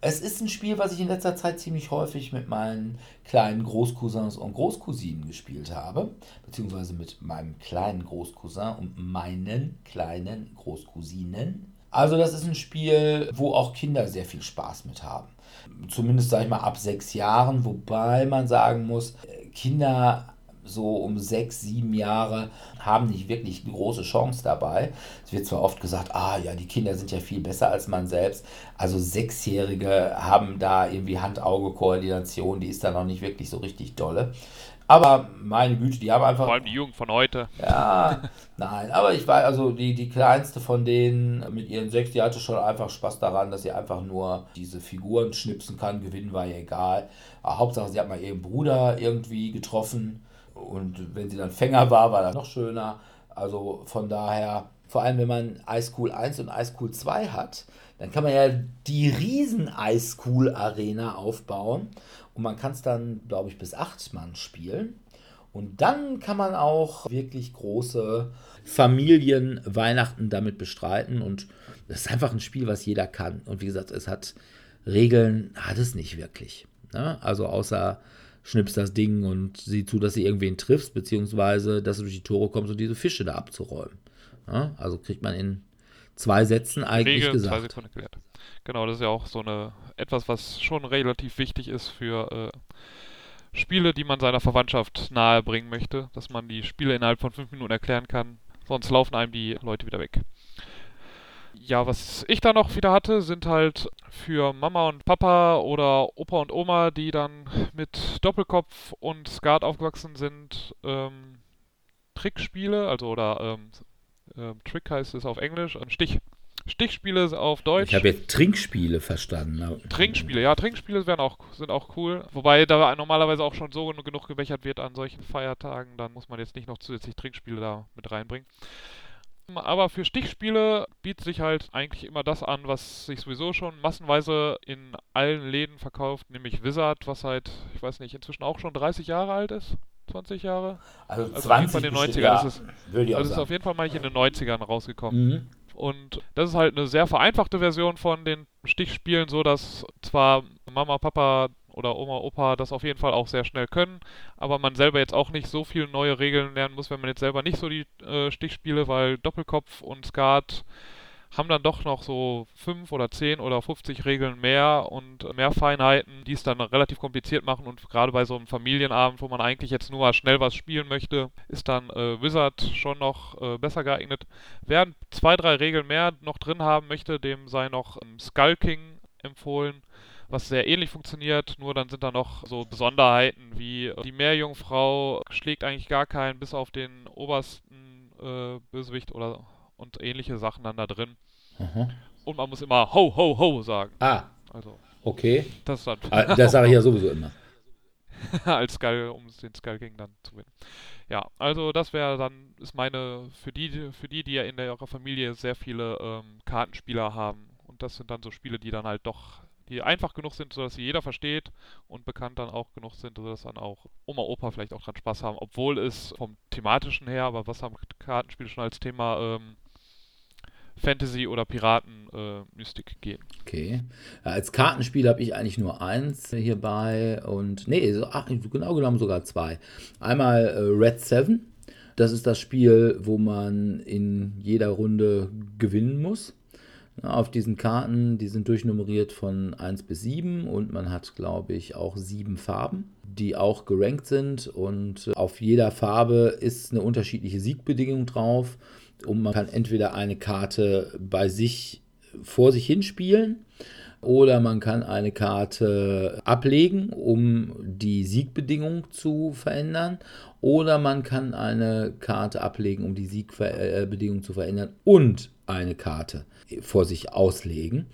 Es ist ein Spiel, was ich in letzter Zeit ziemlich häufig mit meinen kleinen Großcousins und Großcousinen gespielt habe. Beziehungsweise mit meinem kleinen Großcousin und meinen kleinen Großcousinen. Also das ist ein Spiel, wo auch Kinder sehr viel Spaß mit haben. Zumindest, sage ich mal, ab sechs Jahren. Wobei man sagen muss, äh, Kinder so um sechs, sieben Jahre haben nicht wirklich eine große Chance dabei. Es wird zwar oft gesagt, ah ja, die Kinder sind ja viel besser als man selbst. Also Sechsjährige haben da irgendwie Hand-Auge-Koordination, die ist da noch nicht wirklich so richtig dolle. Aber meine Güte, die haben einfach. Vor allem die Jugend von heute. Ja, nein, aber ich war also die, die kleinste von denen mit ihren sechs, die hatte schon einfach Spaß daran, dass sie einfach nur diese Figuren schnipsen kann. Gewinnen war ihr egal. Aber Hauptsache, sie hat mal ihren Bruder irgendwie getroffen. Und wenn sie dann Fänger war, war das noch schöner. Also von daher, vor allem wenn man Ice Cool 1 und Ice Cool 2 hat, dann kann man ja die riesen Ice Cool Arena aufbauen und man kann es dann, glaube ich, bis 8 Mann spielen. Und dann kann man auch wirklich große Familienweihnachten damit bestreiten. Und das ist einfach ein Spiel, was jeder kann. Und wie gesagt, es hat Regeln, hat es nicht wirklich. Ne? Also außer schnippst das Ding und sieh zu, dass du irgendwen triffst, beziehungsweise dass du durch die Tore kommst und diese Fische da abzuräumen. Ne? Also kriegt man in zwei Sätzen eigentlich Regeln, gesagt. Zwei Sekunden erklärt. Genau, das ist ja auch so eine etwas, was schon relativ wichtig ist für äh, Spiele, die man seiner Verwandtschaft nahe bringen möchte, dass man die Spiele innerhalb von fünf Minuten erklären kann, sonst laufen einem die Leute wieder weg. Ja, was ich da noch wieder hatte, sind halt für Mama und Papa oder Opa und Oma, die dann mit Doppelkopf und Skat aufgewachsen sind, ähm, Trickspiele, also oder ähm, äh, Trick heißt es auf Englisch, ein Stich, Stichspiele auf Deutsch. Ich habe jetzt Trinkspiele verstanden. Trinkspiele, ja, Trinkspiele wären auch, sind auch cool. Wobei da normalerweise auch schon so genug gebechert wird an solchen Feiertagen, dann muss man jetzt nicht noch zusätzlich Trinkspiele da mit reinbringen. Aber für Stichspiele bietet sich halt eigentlich immer das an, was sich sowieso schon massenweise in allen Läden verkauft, nämlich Wizard, was halt, ich weiß nicht, inzwischen auch schon 30 Jahre alt ist. 20 Jahre? Also, also 20 in den 90ern ja, ist es. Also es ist auf jeden Fall mal in den 90ern rausgekommen. Mhm. Und das ist halt eine sehr vereinfachte Version von den Stichspielen, so dass zwar Mama, Papa oder Oma, Opa das auf jeden Fall auch sehr schnell können, aber man selber jetzt auch nicht so viele neue Regeln lernen muss, wenn man jetzt selber nicht so die äh, Stichspiele, weil Doppelkopf und Skat haben dann doch noch so 5 oder 10 oder 50 Regeln mehr und mehr Feinheiten, die es dann relativ kompliziert machen. Und gerade bei so einem Familienabend, wo man eigentlich jetzt nur mal schnell was spielen möchte, ist dann äh, Wizard schon noch äh, besser geeignet. Wer zwei, drei Regeln mehr noch drin haben möchte, dem sei noch ähm, Skull King empfohlen was sehr ähnlich funktioniert, nur dann sind da noch so Besonderheiten wie äh, die Meerjungfrau schlägt eigentlich gar keinen, bis auf den obersten äh, Bösewicht oder und ähnliche Sachen dann da drin. Aha. Und man muss immer ho, ho, ho sagen. Ah. Also. Okay. Das, dann ah, das sage ich ja sowieso immer. als Skull, um den Skull King dann zu gewinnen. Ja, also das wäre dann, ist meine, für die, für die, die ja in der, ihrer Familie sehr viele ähm, Kartenspieler haben. Und das sind dann so Spiele, die dann halt doch, die einfach genug sind, sodass sie jeder versteht und bekannt dann auch genug sind, sodass dann auch Oma, Opa vielleicht auch dran Spaß haben. Obwohl es vom thematischen her, aber was haben Kartenspiele schon als Thema, ähm, Fantasy oder Piraten äh, Mystik gehen. Okay. Als Kartenspiel habe ich eigentlich nur eins hierbei und nee, so, ach, genau genommen sogar zwei. Einmal äh, Red Seven. Das ist das Spiel, wo man in jeder Runde gewinnen muss. Auf diesen Karten, die sind durchnummeriert von 1 bis 7 und man hat, glaube ich, auch sieben Farben, die auch gerankt sind und auf jeder Farbe ist eine unterschiedliche Siegbedingung drauf und man kann entweder eine Karte bei sich vor sich hinspielen oder man kann eine Karte ablegen, um die Siegbedingung zu verändern. Oder man kann eine Karte ablegen, um die Siegbedingung zu verändern und eine Karte vor sich auslegen.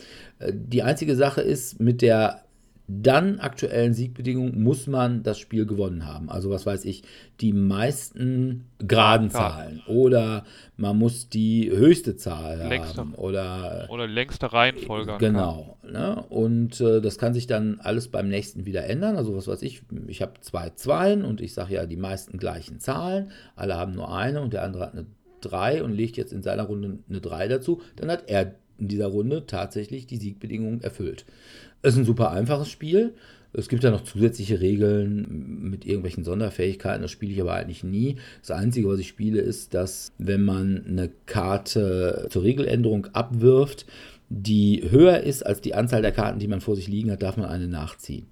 Die einzige Sache ist, mit der dann aktuellen Siegbedingungen muss man das Spiel gewonnen haben. Also was weiß ich, die meisten geraden Zahlen oder man muss die höchste Zahl längste, haben oder oder längste Reihenfolge. Genau. Ne? Und äh, das kann sich dann alles beim nächsten wieder ändern. Also was weiß ich, ich habe zwei Zweien und ich sage ja die meisten gleichen Zahlen. Alle haben nur eine und der andere hat eine 3 und legt jetzt in seiner Runde eine 3 dazu. Dann hat er in dieser Runde tatsächlich die Siegbedingungen erfüllt. Es ist ein super einfaches Spiel. Es gibt ja noch zusätzliche Regeln mit irgendwelchen Sonderfähigkeiten. Das spiele ich aber eigentlich nie. Das Einzige, was ich spiele, ist, dass wenn man eine Karte zur Regeländerung abwirft, die höher ist als die Anzahl der Karten, die man vor sich liegen hat, darf man eine nachziehen.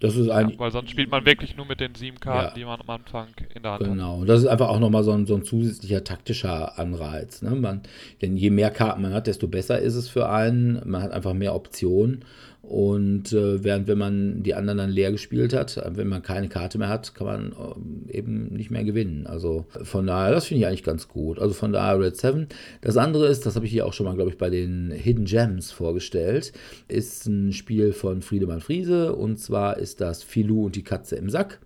Das ist ein, ja, weil sonst spielt man wirklich nur mit den sieben Karten, ja. die man am Anfang in der Hand genau. hat. Genau, das ist einfach auch nochmal so ein, so ein zusätzlicher taktischer Anreiz. Ne? Man, denn je mehr Karten man hat, desto besser ist es für einen. Man hat einfach mehr Optionen. Und äh, während wenn man die anderen dann leer gespielt hat, äh, wenn man keine Karte mehr hat, kann man äh, eben nicht mehr gewinnen. Also von daher, das finde ich eigentlich ganz gut. Also von daher Red 7. Das andere ist, das habe ich hier auch schon mal, glaube ich, bei den Hidden Gems vorgestellt, ist ein Spiel von Friedemann Friese und zwar ist das Filou und die Katze im Sack.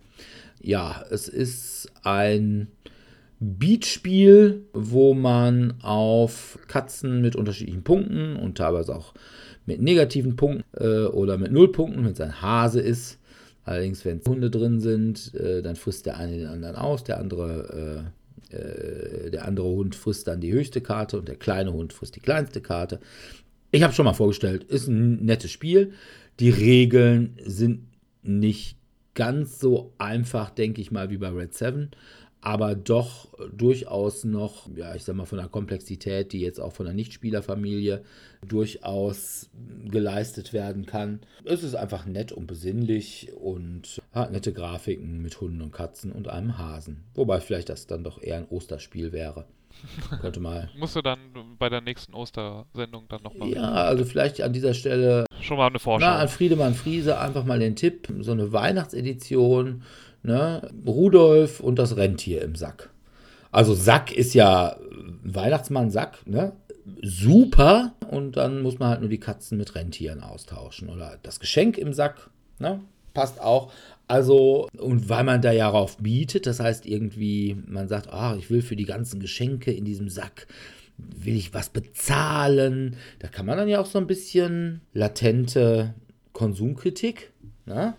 Ja, es ist ein Beatspiel, wo man auf Katzen mit unterschiedlichen Punkten und teilweise auch mit negativen Punkten äh, oder mit Nullpunkten, wenn es ein Hase ist. Allerdings, wenn Hunde drin sind, äh, dann frisst der eine den anderen aus, der andere, äh, äh, der andere Hund frisst dann die höchste Karte und der kleine Hund frisst die kleinste Karte. Ich habe schon mal vorgestellt, ist ein nettes Spiel. Die Regeln sind nicht ganz so einfach, denke ich mal, wie bei Red 7 aber doch durchaus noch, ja, ich sag mal, von der Komplexität, die jetzt auch von der Nichtspielerfamilie durchaus geleistet werden kann. Es ist einfach nett und besinnlich und hat nette Grafiken mit Hunden und Katzen und einem Hasen. Wobei vielleicht das dann doch eher ein Osterspiel wäre. Könnte mal. Musst du dann bei der nächsten Ostersendung dann nochmal. Ja, also vielleicht an dieser Stelle. Schon mal eine Vorschau. Na, an Friedemann Friese einfach mal den Tipp: so eine Weihnachtsedition Ne? Rudolf und das Rentier im Sack. Also Sack ist ja Weihnachtsmann-Sack, ne? Super. Und dann muss man halt nur die Katzen mit Rentieren austauschen. Oder das Geschenk im Sack, ne? Passt auch. Also, und weil man da ja darauf bietet, das heißt irgendwie, man sagt, ah, ich will für die ganzen Geschenke in diesem Sack, will ich was bezahlen. Da kann man dann ja auch so ein bisschen latente Konsumkritik, ne?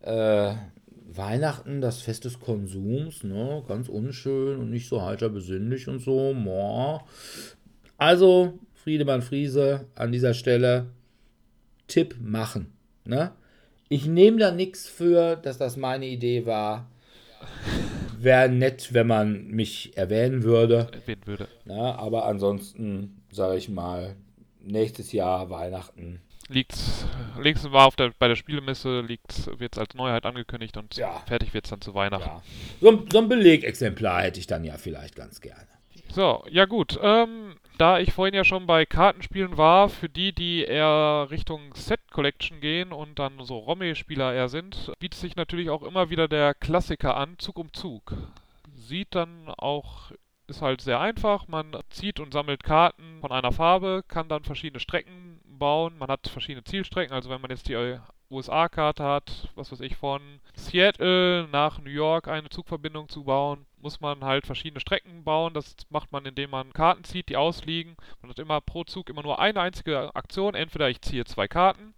Äh, Weihnachten, das Fest des Konsums, ne? ganz unschön und nicht so heiter besinnlich und so. Moa. Also, Friedemann Friese an dieser Stelle, Tipp machen. Ne? Ich nehme da nichts für, dass das meine Idee war. Wäre nett, wenn man mich erwähnen würde. Erwähnen würde. Ne? Aber ansonsten, sage ich mal, nächstes Jahr Weihnachten liegt's, links war auf der, bei der Spielemesse, wird es als Neuheit angekündigt und Ja. fertig wird es dann zu Weihnachten. Ja. So, ein- so ein Belegexemplar hätte ich dann ja vielleicht ganz gerne. So, ja gut. Ähm, da ich vorhin ja schon bei Kartenspielen war, für die, die eher Richtung Set Collection gehen und dann so Romme-Spieler eher sind, bietet sich natürlich auch immer wieder der Klassiker an, Zug um Zug. Sieht dann auch, ist halt sehr einfach. Man zieht und sammelt Karten von einer Farbe, kann dann verschiedene Strecken bauen. Man hat verschiedene Zielstrecken. Also wenn man jetzt die USA-Karte hat, was weiß ich, von Seattle nach New York eine Zugverbindung zu bauen, muss man halt verschiedene Strecken bauen. Das macht man, indem man Karten zieht, die ausliegen. Man hat immer pro Zug immer nur eine einzige Aktion. Entweder ich ziehe zwei Karten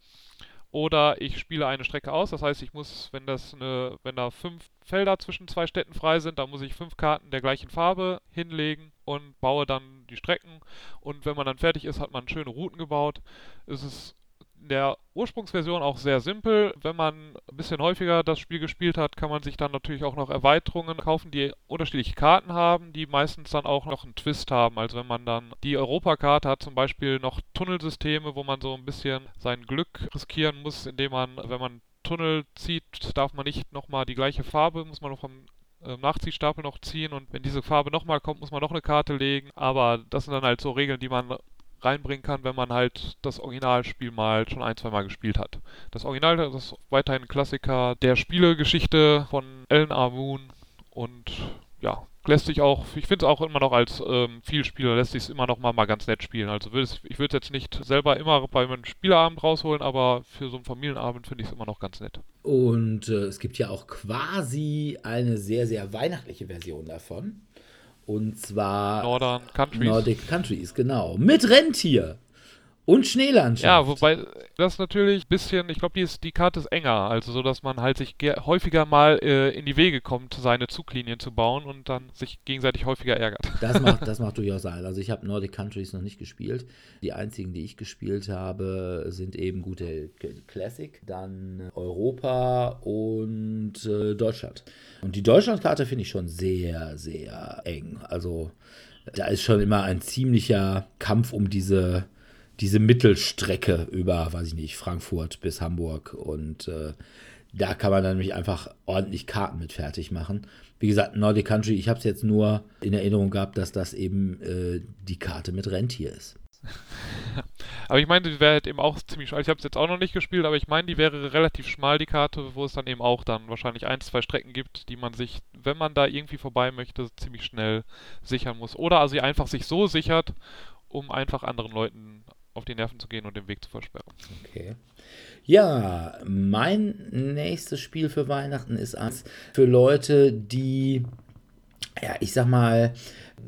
oder ich spiele eine Strecke aus. Das heißt, ich muss, wenn das eine, wenn da fünf Felder zwischen zwei Städten frei sind, dann muss ich fünf Karten der gleichen Farbe hinlegen und baue dann die Strecken. Und wenn man dann fertig ist, hat man schöne Routen gebaut. Es ist in der Ursprungsversion auch sehr simpel. Wenn man ein bisschen häufiger das Spiel gespielt hat, kann man sich dann natürlich auch noch Erweiterungen kaufen, die unterschiedliche Karten haben, die meistens dann auch noch einen Twist haben. Also wenn man dann die Europakarte hat zum Beispiel noch Tunnelsysteme, wo man so ein bisschen sein Glück riskieren muss, indem man, wenn man Tunnel zieht, darf man nicht nochmal die gleiche Farbe, muss man noch vom äh, Nachziehstapel noch ziehen und wenn diese Farbe nochmal kommt, muss man noch eine Karte legen. Aber das sind dann halt so Regeln, die man reinbringen kann, wenn man halt das Originalspiel mal schon ein, zwei Mal gespielt hat. Das Original das ist weiterhin ein Klassiker der Spielegeschichte von Alan R. Moon und ja, lässt sich auch, ich finde es auch immer noch als ähm, Vielspieler, lässt sich es immer noch mal, mal ganz nett spielen. Also ich würde es jetzt nicht selber immer bei einem Spieleabend rausholen, aber für so einen Familienabend finde ich es immer noch ganz nett. Und äh, es gibt ja auch quasi eine sehr, sehr weihnachtliche Version davon. Und zwar Northern Countries. Nordic Countries, genau. Mit Rentier und Schneelandschaft. Ja, wobei das natürlich ein bisschen, ich glaube, die, ist- die Karte ist enger, also so, dass man halt sich ge- häufiger mal äh, in die Wege kommt, seine Zuglinien zu bauen und dann sich gegenseitig häufiger ärgert. Das macht, das macht durchaus sein. Also ich habe Nordic Countries noch nicht gespielt. Die einzigen, die ich gespielt habe, sind eben gute Classic, dann Europa und äh, Deutschland. Und die Deutschlandkarte finde ich schon sehr, sehr eng. Also da ist schon immer ein ziemlicher Kampf um diese, diese Mittelstrecke über, weiß ich nicht, Frankfurt bis Hamburg. Und äh, da kann man dann nämlich einfach ordentlich Karten mit fertig machen. Wie gesagt, Nordic Country, ich habe es jetzt nur in Erinnerung gehabt, dass das eben äh, die Karte mit Rentier ist. Aber ich meine, die wäre halt eben auch ziemlich schmal. Ich habe es jetzt auch noch nicht gespielt, aber ich meine, die wäre relativ schmal, die Karte, wo es dann eben auch dann wahrscheinlich ein, zwei Strecken gibt, die man sich, wenn man da irgendwie vorbei möchte, ziemlich schnell sichern muss. Oder also einfach sich so sichert, um einfach anderen Leuten auf die Nerven zu gehen und den Weg zu versperren. Okay. Ja, mein nächstes Spiel für Weihnachten ist eins für Leute, die ja, ich sag mal,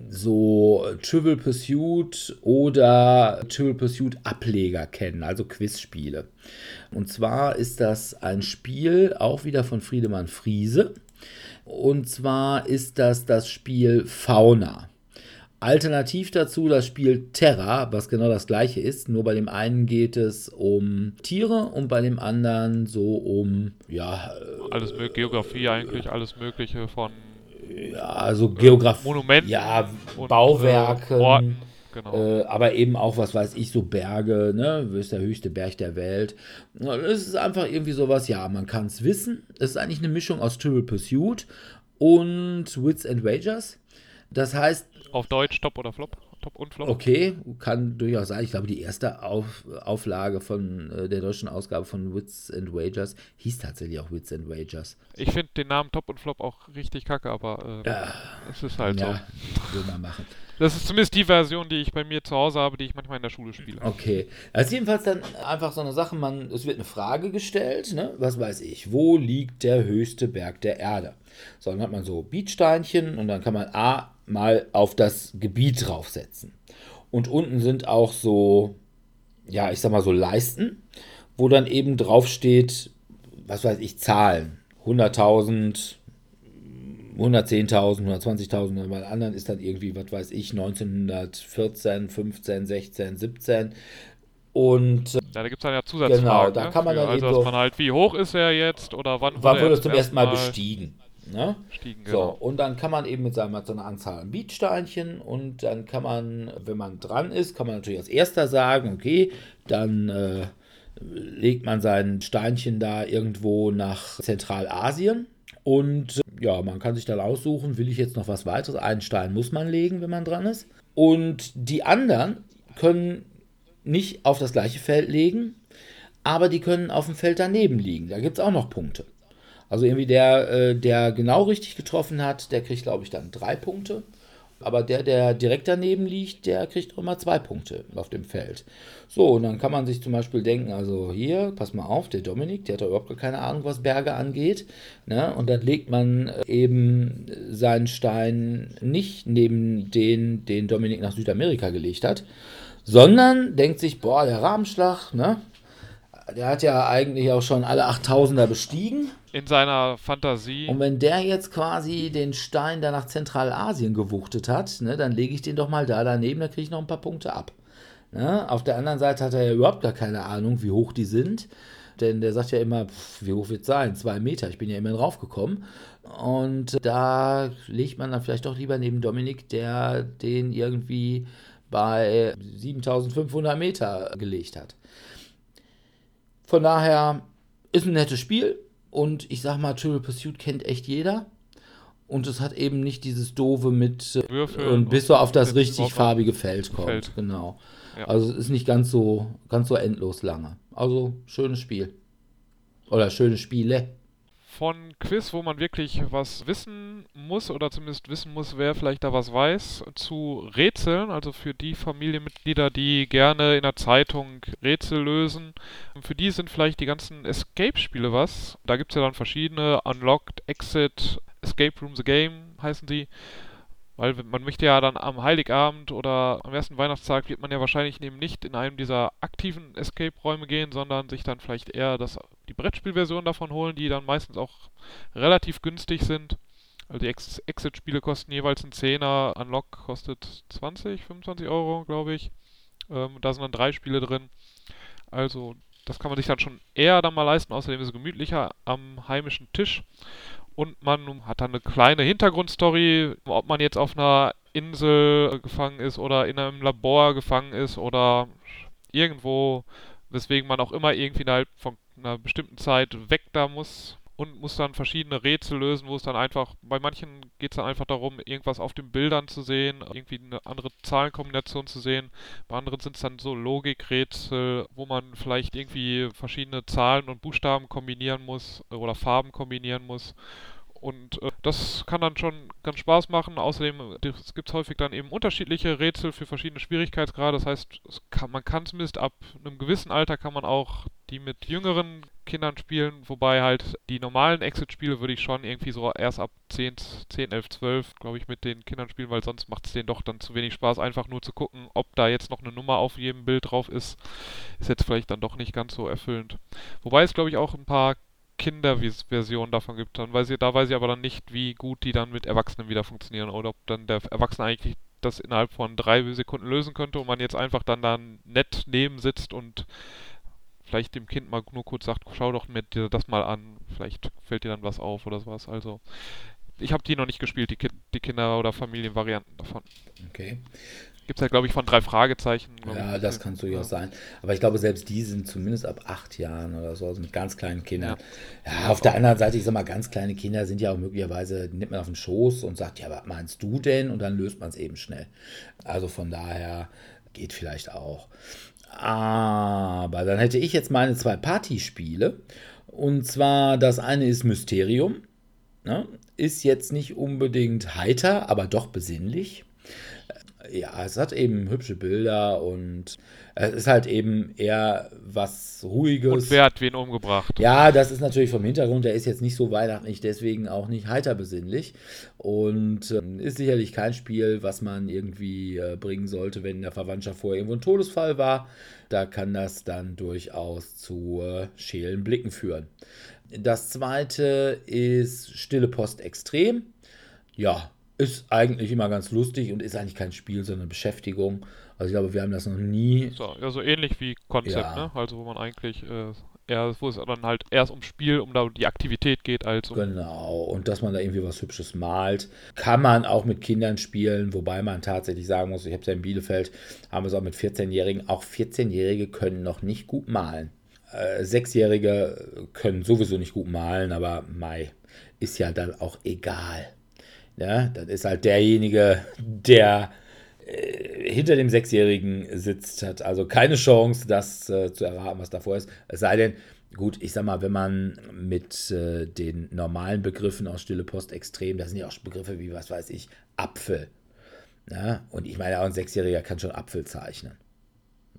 so Trivial Pursuit oder Trivial Pursuit Ableger kennen, also Quizspiele. Und zwar ist das ein Spiel auch wieder von Friedemann Friese. Und zwar ist das das Spiel Fauna. Alternativ dazu das Spiel Terra, was genau das gleiche ist. Nur bei dem einen geht es um Tiere und bei dem anderen so um, ja. Alles mögliche, Geografie eigentlich, alles Mögliche von. Ja, also Geografie. Monumenten. Ja. Äh, Orten. Genau. Äh, aber eben auch, was weiß ich, so Berge, ne? Das ist der höchste Berg der Welt. Es ist einfach irgendwie sowas, ja, man kann es wissen. Es ist eigentlich eine Mischung aus Triple Pursuit und Wits and Wagers. Das heißt. Auf Deutsch Top oder Flop? Top und Flop? Okay, kann durchaus sein. Ich glaube, die erste Auf, Auflage von äh, der deutschen Ausgabe von Wits and Wagers hieß tatsächlich auch Wits and Wagers. Ich finde den Namen Top und Flop auch richtig kacke, aber äh, Ja. es ist halt Ja, so. will man machen. Das ist zumindest die Version, die ich bei mir zu Hause habe, die ich manchmal in der Schule spiele. Okay. Ist jedenfalls dann einfach so eine Sache, man, es wird eine Frage gestellt, ne? Was weiß ich, wo liegt der höchste Berg der Erde? So, dann hat man so Beatsteinchen und dann kann man A mal auf das Gebiet draufsetzen. Und unten sind auch so, ja, ich sag mal so Leisten, wo dann eben draufsteht, was weiß ich, Zahlen. 100.000, 110.000, 120.000, und bei anderen ist dann irgendwie, was weiß ich, 1914, 15, 16, 17. Und äh, Ja, da gibt es dann ja Zusatzfragen. Genau, da ne, kann man dann Also, eben dass so- man halt, wie hoch ist er jetzt oder wann wann er wurde jetzt zum ersten Mal bestiegen? Ne? bestiegen? So, Genau. und dann kann man eben mit seiner mit so einer Anzahl an Beatsteinchen und dann kann man, wenn man dran ist, kann man natürlich als erster sagen, okay, dann äh, legt man sein Steinchen da irgendwo nach Zentralasien und äh, ja, man kann sich dann aussuchen, will ich jetzt noch was weiteres? Einen Stein muss man legen, wenn man dran ist. Und die anderen können nicht auf das gleiche Feld legen, aber die können auf dem Feld daneben liegen. Da gibt es auch noch Punkte. Also irgendwie der, äh, der genau richtig getroffen hat, der kriegt, glaube ich, dann drei Punkte. Aber der, der direkt daneben liegt, der kriegt immer zwei Punkte auf dem Feld. So, und dann kann man sich zum Beispiel denken, also hier, pass mal auf, der Dominik, der hat doch überhaupt keine Ahnung, was Berge angeht. Ne? Und dann legt man äh, eben seinen Stein nicht neben den, den Dominik nach Südamerika gelegt hat, sondern denkt sich, boah, der Rahmenschlag, ne? Der hat ja eigentlich auch schon alle 8000er bestiegen. In seiner Fantasie. Und wenn der jetzt quasi den Stein da nach Zentralasien gewuchtet hat, ne, dann lege ich den doch mal da daneben, da kriege ich noch ein paar Punkte ab. Ne? Auf der anderen Seite hat er ja überhaupt gar keine Ahnung, wie hoch die sind. Denn der sagt ja immer, pff, wie hoch wird es sein? Zwei Meter. Ich bin ja immer draufgekommen. Und da legt man dann vielleicht doch lieber neben Dominik, der den irgendwie bei 7500 Meter gelegt hat. Von daher ist ein nettes Spiel und ich sag mal, Triple Pursuit kennt echt jeder. Und es hat eben nicht dieses doofe mit äh, Würfeln und bis und auf das richtig farbige Feld kommt. Feld. Genau. Ja. Also es ist nicht ganz so, ganz so endlos lange. Also schönes Spiel. Oder schöne Spiele. Von Quiz, wo man wirklich was wissen muss oder zumindest wissen muss, wer vielleicht da was weiß, zu Rätseln, also für die Familienmitglieder, die gerne in der Zeitung Rätsel lösen. Für die sind vielleicht die ganzen Escape-Spiele was. Da gibt es ja dann verschiedene, Unlocked, Exit, Escape Room the Game heißen die. Weil man möchte ja dann am Heiligabend oder am ersten Weihnachtstag wird man ja wahrscheinlich eben nicht in einem dieser aktiven Escape-Räume gehen, sondern sich dann vielleicht eher das, die Brettspielversion davon holen, die dann meistens auch relativ günstig sind. Also die Ex Exit-Spiele kosten jeweils einen Zehner, Unlock kostet 20, 25 Euro, glaube ich. Ähm, da sind dann drei Spiele drin. Also das kann man sich dann schon eher dann mal leisten. Außerdem ist es gemütlicher am heimischen Tisch. Und man hat dann eine kleine Hintergrundstory, ob man jetzt auf einer Insel gefangen ist oder in einem Labor gefangen ist oder irgendwo, weswegen man auch immer irgendwie innerhalb von einer bestimmten Zeit weg da muss und muss dann verschiedene Rätsel lösen, wo es dann einfach, bei manchen geht es dann einfach darum, irgendwas auf den Bildern zu sehen, irgendwie eine andere Zahlenkombination zu sehen. Bei anderen sind es dann so Logikrätsel, wo man vielleicht irgendwie verschiedene Zahlen und Buchstaben kombinieren muss oder Farben kombinieren muss. Und äh, das kann dann schon ganz Spaß machen. Außerdem äh, es gibt häufig dann eben unterschiedliche Rätsel für verschiedene Schwierigkeitsgrade. Das heißt, es kann, man kann zumindest ab einem gewissen Alter kann man auch die mit jüngeren Kindern spielen, wobei halt die normalen Exit-Spiele würde ich schon irgendwie so erst ab 10, 10 11, 12, glaube ich, mit den Kindern spielen, weil sonst macht es denen doch dann zu wenig Spaß, einfach nur zu gucken, ob da jetzt noch eine Nummer auf jedem Bild drauf ist, ist jetzt vielleicht dann doch nicht ganz so erfüllend. Wobei es, glaube ich, auch ein paar Kinderversionen davon gibt, dann weiß ich, da weiß ich aber dann nicht, wie gut die dann mit Erwachsenen wieder funktionieren oder ob dann der Erwachsene eigentlich das innerhalb von drei Sekunden lösen könnte und man jetzt einfach dann da nett neben sitzt und vielleicht dem Kind mal nur kurz sagt, schau doch mir das mal an, vielleicht fällt dir dann was auf oder sowas. Also ich habe die noch nicht gespielt, die, Ki die Kinder- oder Familienvarianten davon. Okay. Gibt es ja, glaube ich, von drei Fragezeichen. Ja, das kann durchaus ja. sein. Aber ich glaube, selbst die sind zumindest ab acht Jahren oder so, also mit ganz kleinen Kindern. Ja, ja auf der anderen Seite, ich sag mal, ganz kleine Kinder sind ja auch möglicherweise, nimmt man auf den Schoß und sagt, ja, was meinst du denn? Und dann löst man es eben schnell. Also von daher geht vielleicht auch. Aber dann hätte ich jetzt meine zwei Partyspiele. Und zwar, das eine ist Mysterium. Ne? Ist jetzt nicht unbedingt heiter, aber doch besinnlich ja, es hat eben hübsche Bilder und es ist halt eben eher was Ruhiges. Und wer hat wen umgebracht? Ja, das ist natürlich vom Hintergrund, der ist jetzt nicht so weihnachtlich, deswegen auch nicht heiter besinnlich. Und äh, ist sicherlich kein Spiel, was man irgendwie äh, bringen sollte, wenn in der Verwandtschaft vorher irgendwo ein Todesfall war. Da kann das dann durchaus zu äh, schälen Blicken führen. Das zweite ist Stille Post Extrem. Ja, ist eigentlich immer ganz lustig und ist eigentlich kein Spiel, sondern Beschäftigung. Also ich glaube, wir haben das noch nie. So, ja, so ähnlich wie Konzept, ja. ne? Also wo man eigentlich äh, eher, wo es dann halt erst ums Spiel, um da die Aktivität geht, als um Genau, und dass man da irgendwie was Hübsches malt. Kann man auch mit Kindern spielen, wobei man tatsächlich sagen muss, ich habe es ja in Bielefeld, haben wir es auch mit 14-Jährigen. Auch 14-Jährige können noch nicht gut malen. Äh, Sechsjährige können sowieso nicht gut malen, aber Mai ist ja dann auch egal. Ja, das ist halt derjenige, der äh, hinter dem Sechsjährigen sitzt, hat also keine Chance, das äh, zu erraten, was davor ist. Es sei denn, gut, ich sag mal, wenn man mit äh, den normalen Begriffen aus Stille Post extrem, das sind ja auch Begriffe wie, was weiß ich, Apfel. Ja, und ich meine, auch ein Sechsjähriger kann schon Apfel zeichnen.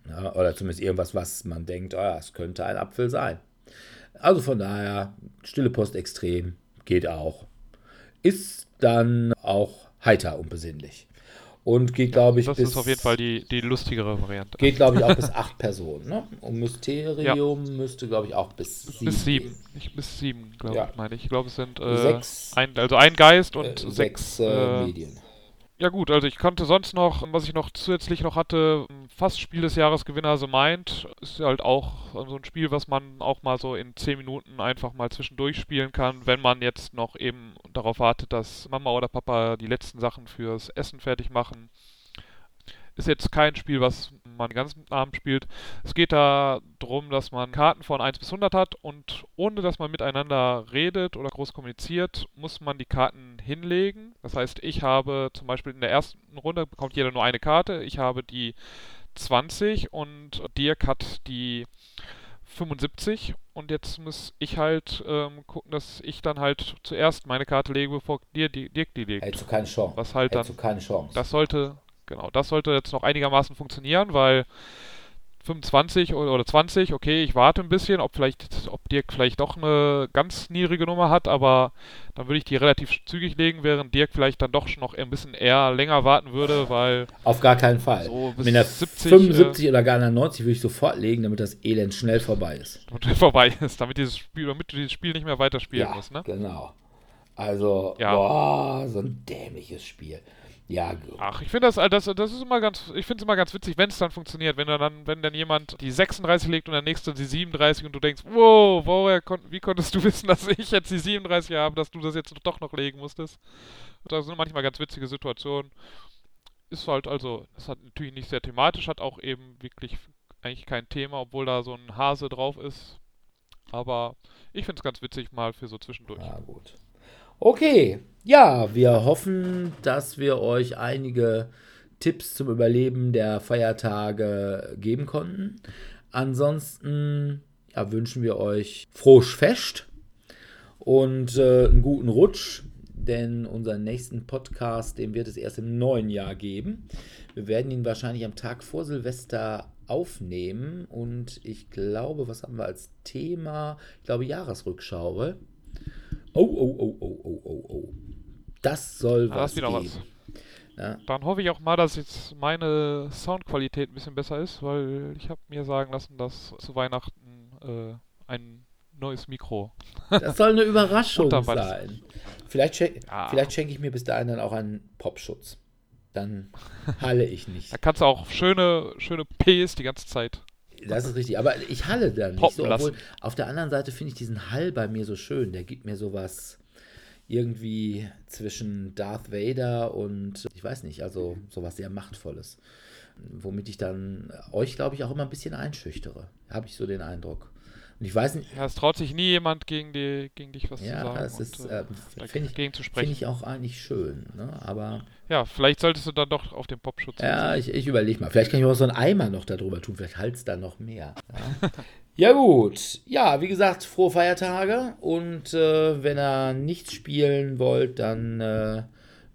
Ja, oder zumindest irgendwas, was man denkt, oh es könnte ein Apfel sein. Also von daher, Stille Post extrem geht auch. Ist dann auch heiter und besinnlich. Und geht, glaube ich, das bis. Das ist auf jeden Fall die, die lustigere Variante. Geht, glaube ich, auch bis acht Personen. Ne? Und Mysterium ja. müsste, glaube ich, auch bis sieben. Bis sieben. Ich, bis sieben, glaube ja. ich, meine ich. Ich glaube, es sind äh, sechs, ein, also ein Geist und äh, sechs, sechs äh, Medien. Ja gut, also ich konnte sonst noch, was ich noch zusätzlich noch hatte, fast Spiel des Jahres Gewinner The Mind. Ist halt auch so ein Spiel, was man auch mal so in 10 Minuten einfach mal zwischendurch spielen kann, wenn man jetzt noch eben darauf wartet, dass Mama oder Papa die letzten Sachen fürs Essen fertig machen. Ist jetzt kein Spiel, was man den ganzen Abend spielt. Es geht da darum, dass man Karten von 1 bis 100 hat und ohne dass man miteinander redet oder groß kommuniziert, muss man die Karten hinlegen. Das heißt, ich habe zum Beispiel in der ersten Runde bekommt jeder nur eine Karte. Ich habe die 20 und Dirk hat die 75 und jetzt muss ich halt ähm, gucken, dass ich dann halt zuerst meine Karte lege, bevor dir die, Dirk die legt. Hättest du keine Chance. Was halt Hättest dann, du keine Chance. Das sollte, Genau, das sollte jetzt noch einigermaßen funktionieren, weil 25 oder 20, okay, ich warte ein bisschen, ob vielleicht, ob Dirk vielleicht doch eine ganz niedrige Nummer hat, aber dann würde ich die relativ zügig legen, während Dirk vielleicht dann doch schon noch ein bisschen eher länger warten würde, weil. Auf gar keinen Fall. So Mit einer 70, 75 äh, oder gar einer 90 würde ich sofort legen, damit das Elend schnell vorbei ist. Damit vorbei ist, damit dieses Spiel, damit du dieses Spiel nicht mehr weiterspielen ja, musst, ne? Genau. Also, ja. boah, so ein dämliches Spiel. Ja. Ach, ich finde das, äh, das, das ist immer ganz, ich finde es immer ganz witzig, wenn es dann funktioniert, wenn dann, wenn dann jemand die 36 legt und der nächste die 37 und du denkst, wow, woher kon wie konntest du wissen, dass ich jetzt die 37 habe, dass du das jetzt doch noch legen musstest? Das sind manchmal ganz witzige Situationen. Ist halt also, das hat natürlich nicht sehr thematisch, hat auch eben wirklich eigentlich kein Thema, obwohl da so ein Hase drauf ist. Aber ich finde es ganz witzig mal für so zwischendurch. Ja, gut. Okay, ja, wir hoffen, dass wir euch einige Tipps zum Überleben der Feiertage geben konnten. Ansonsten ja, wünschen wir euch frohes Fest und äh, einen guten Rutsch, denn unseren nächsten Podcast, den wird es erst im neuen Jahr geben. Wir werden ihn wahrscheinlich am Tag vor Silvester aufnehmen und ich glaube, was haben wir als Thema? Ich glaube, Jahresrückschau. Oh, oh, oh, oh, oh, oh, oh. Das soll Ah, was das ist wieder geben. was. Ja. Dann hoffe ich auch mal, dass jetzt meine Soundqualität ein bisschen besser ist, weil ich habe mir sagen lassen, dass zu Weihnachten äh, ein neues Mikro. Das soll eine Überraschung sein. Vielleicht, schen Ja. vielleicht schenke ich mir bis dahin dann auch einen Popschutz. Dann halle ich nicht. Da kannst du auch schöne, schöne Ps die ganze Zeit. Das ist richtig. Aber ich halle dann nicht so. Obwohl, auf der anderen Seite finde ich diesen Hall bei mir so schön. Der gibt mir sowas irgendwie zwischen Darth Vader und ich weiß nicht, also sowas sehr Machtvolles. Womit ich dann euch, glaube ich, auch immer ein bisschen einschüchtere. Habe ich so den Eindruck. Und ich weiß nicht, Ja, es traut sich nie jemand gegen, die, gegen dich was ja, zu sagen. das ist, äh, äh, finde ich, finde sprechen. ich auch eigentlich schön. Ne? Aber Ja, vielleicht solltest du dann doch auf den Popschutz Ja, ich, ich überlege mal. Vielleicht kann ich auch so einen Eimer noch darüber tun. Vielleicht halt's da noch mehr. Ja, ja gut. Ja, wie gesagt, frohe Feiertage. Und äh, wenn ihr nichts spielen wollt, dann äh,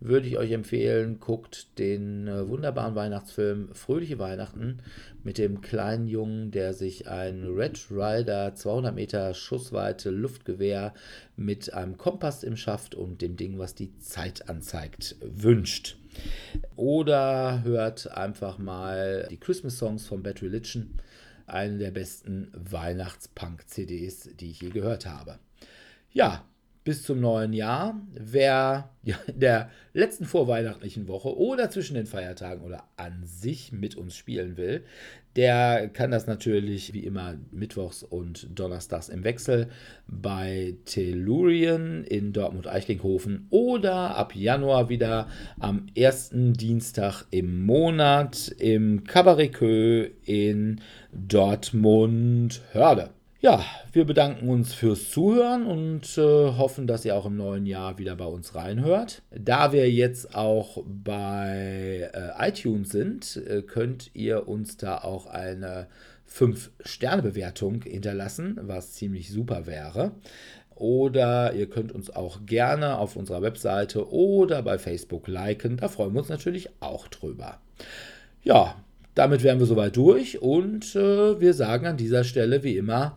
würde ich euch empfehlen, guckt den äh, wunderbaren Weihnachtsfilm Fröhliche Weihnachten mit dem kleinen Jungen, der sich ein Red Rider 200 Meter Schussweite Luftgewehr mit einem Kompass im Schaft und dem Ding, was die Zeit anzeigt, wünscht. Oder hört einfach mal die Christmas Songs von Bad Religion, eine der besten Weihnachtspunk-CDs, die ich je gehört habe. Ja, bis zum neuen Jahr. Wer ja, in der letzten vorweihnachtlichen Woche oder zwischen den Feiertagen oder an sich mit uns spielen will, der kann das natürlich wie immer mittwochs und donnerstags im Wechsel bei Tellurien in Dortmund-Eichlinghofen oder ab Januar wieder am ersten Dienstag im Monat im Cabaret Queue in Dortmund-Hörde. Ja, wir bedanken uns fürs Zuhören und äh, hoffen, dass ihr auch im neuen Jahr wieder bei uns reinhört. Da wir jetzt auch bei äh, iTunes sind, äh, könnt ihr uns da auch eine 5-Sterne-Bewertung hinterlassen, was ziemlich super wäre. Oder ihr könnt uns auch gerne auf unserer Webseite oder bei Facebook liken. Da freuen wir uns natürlich auch drüber. Ja, damit wären wir soweit durch und äh, wir sagen an dieser Stelle wie immer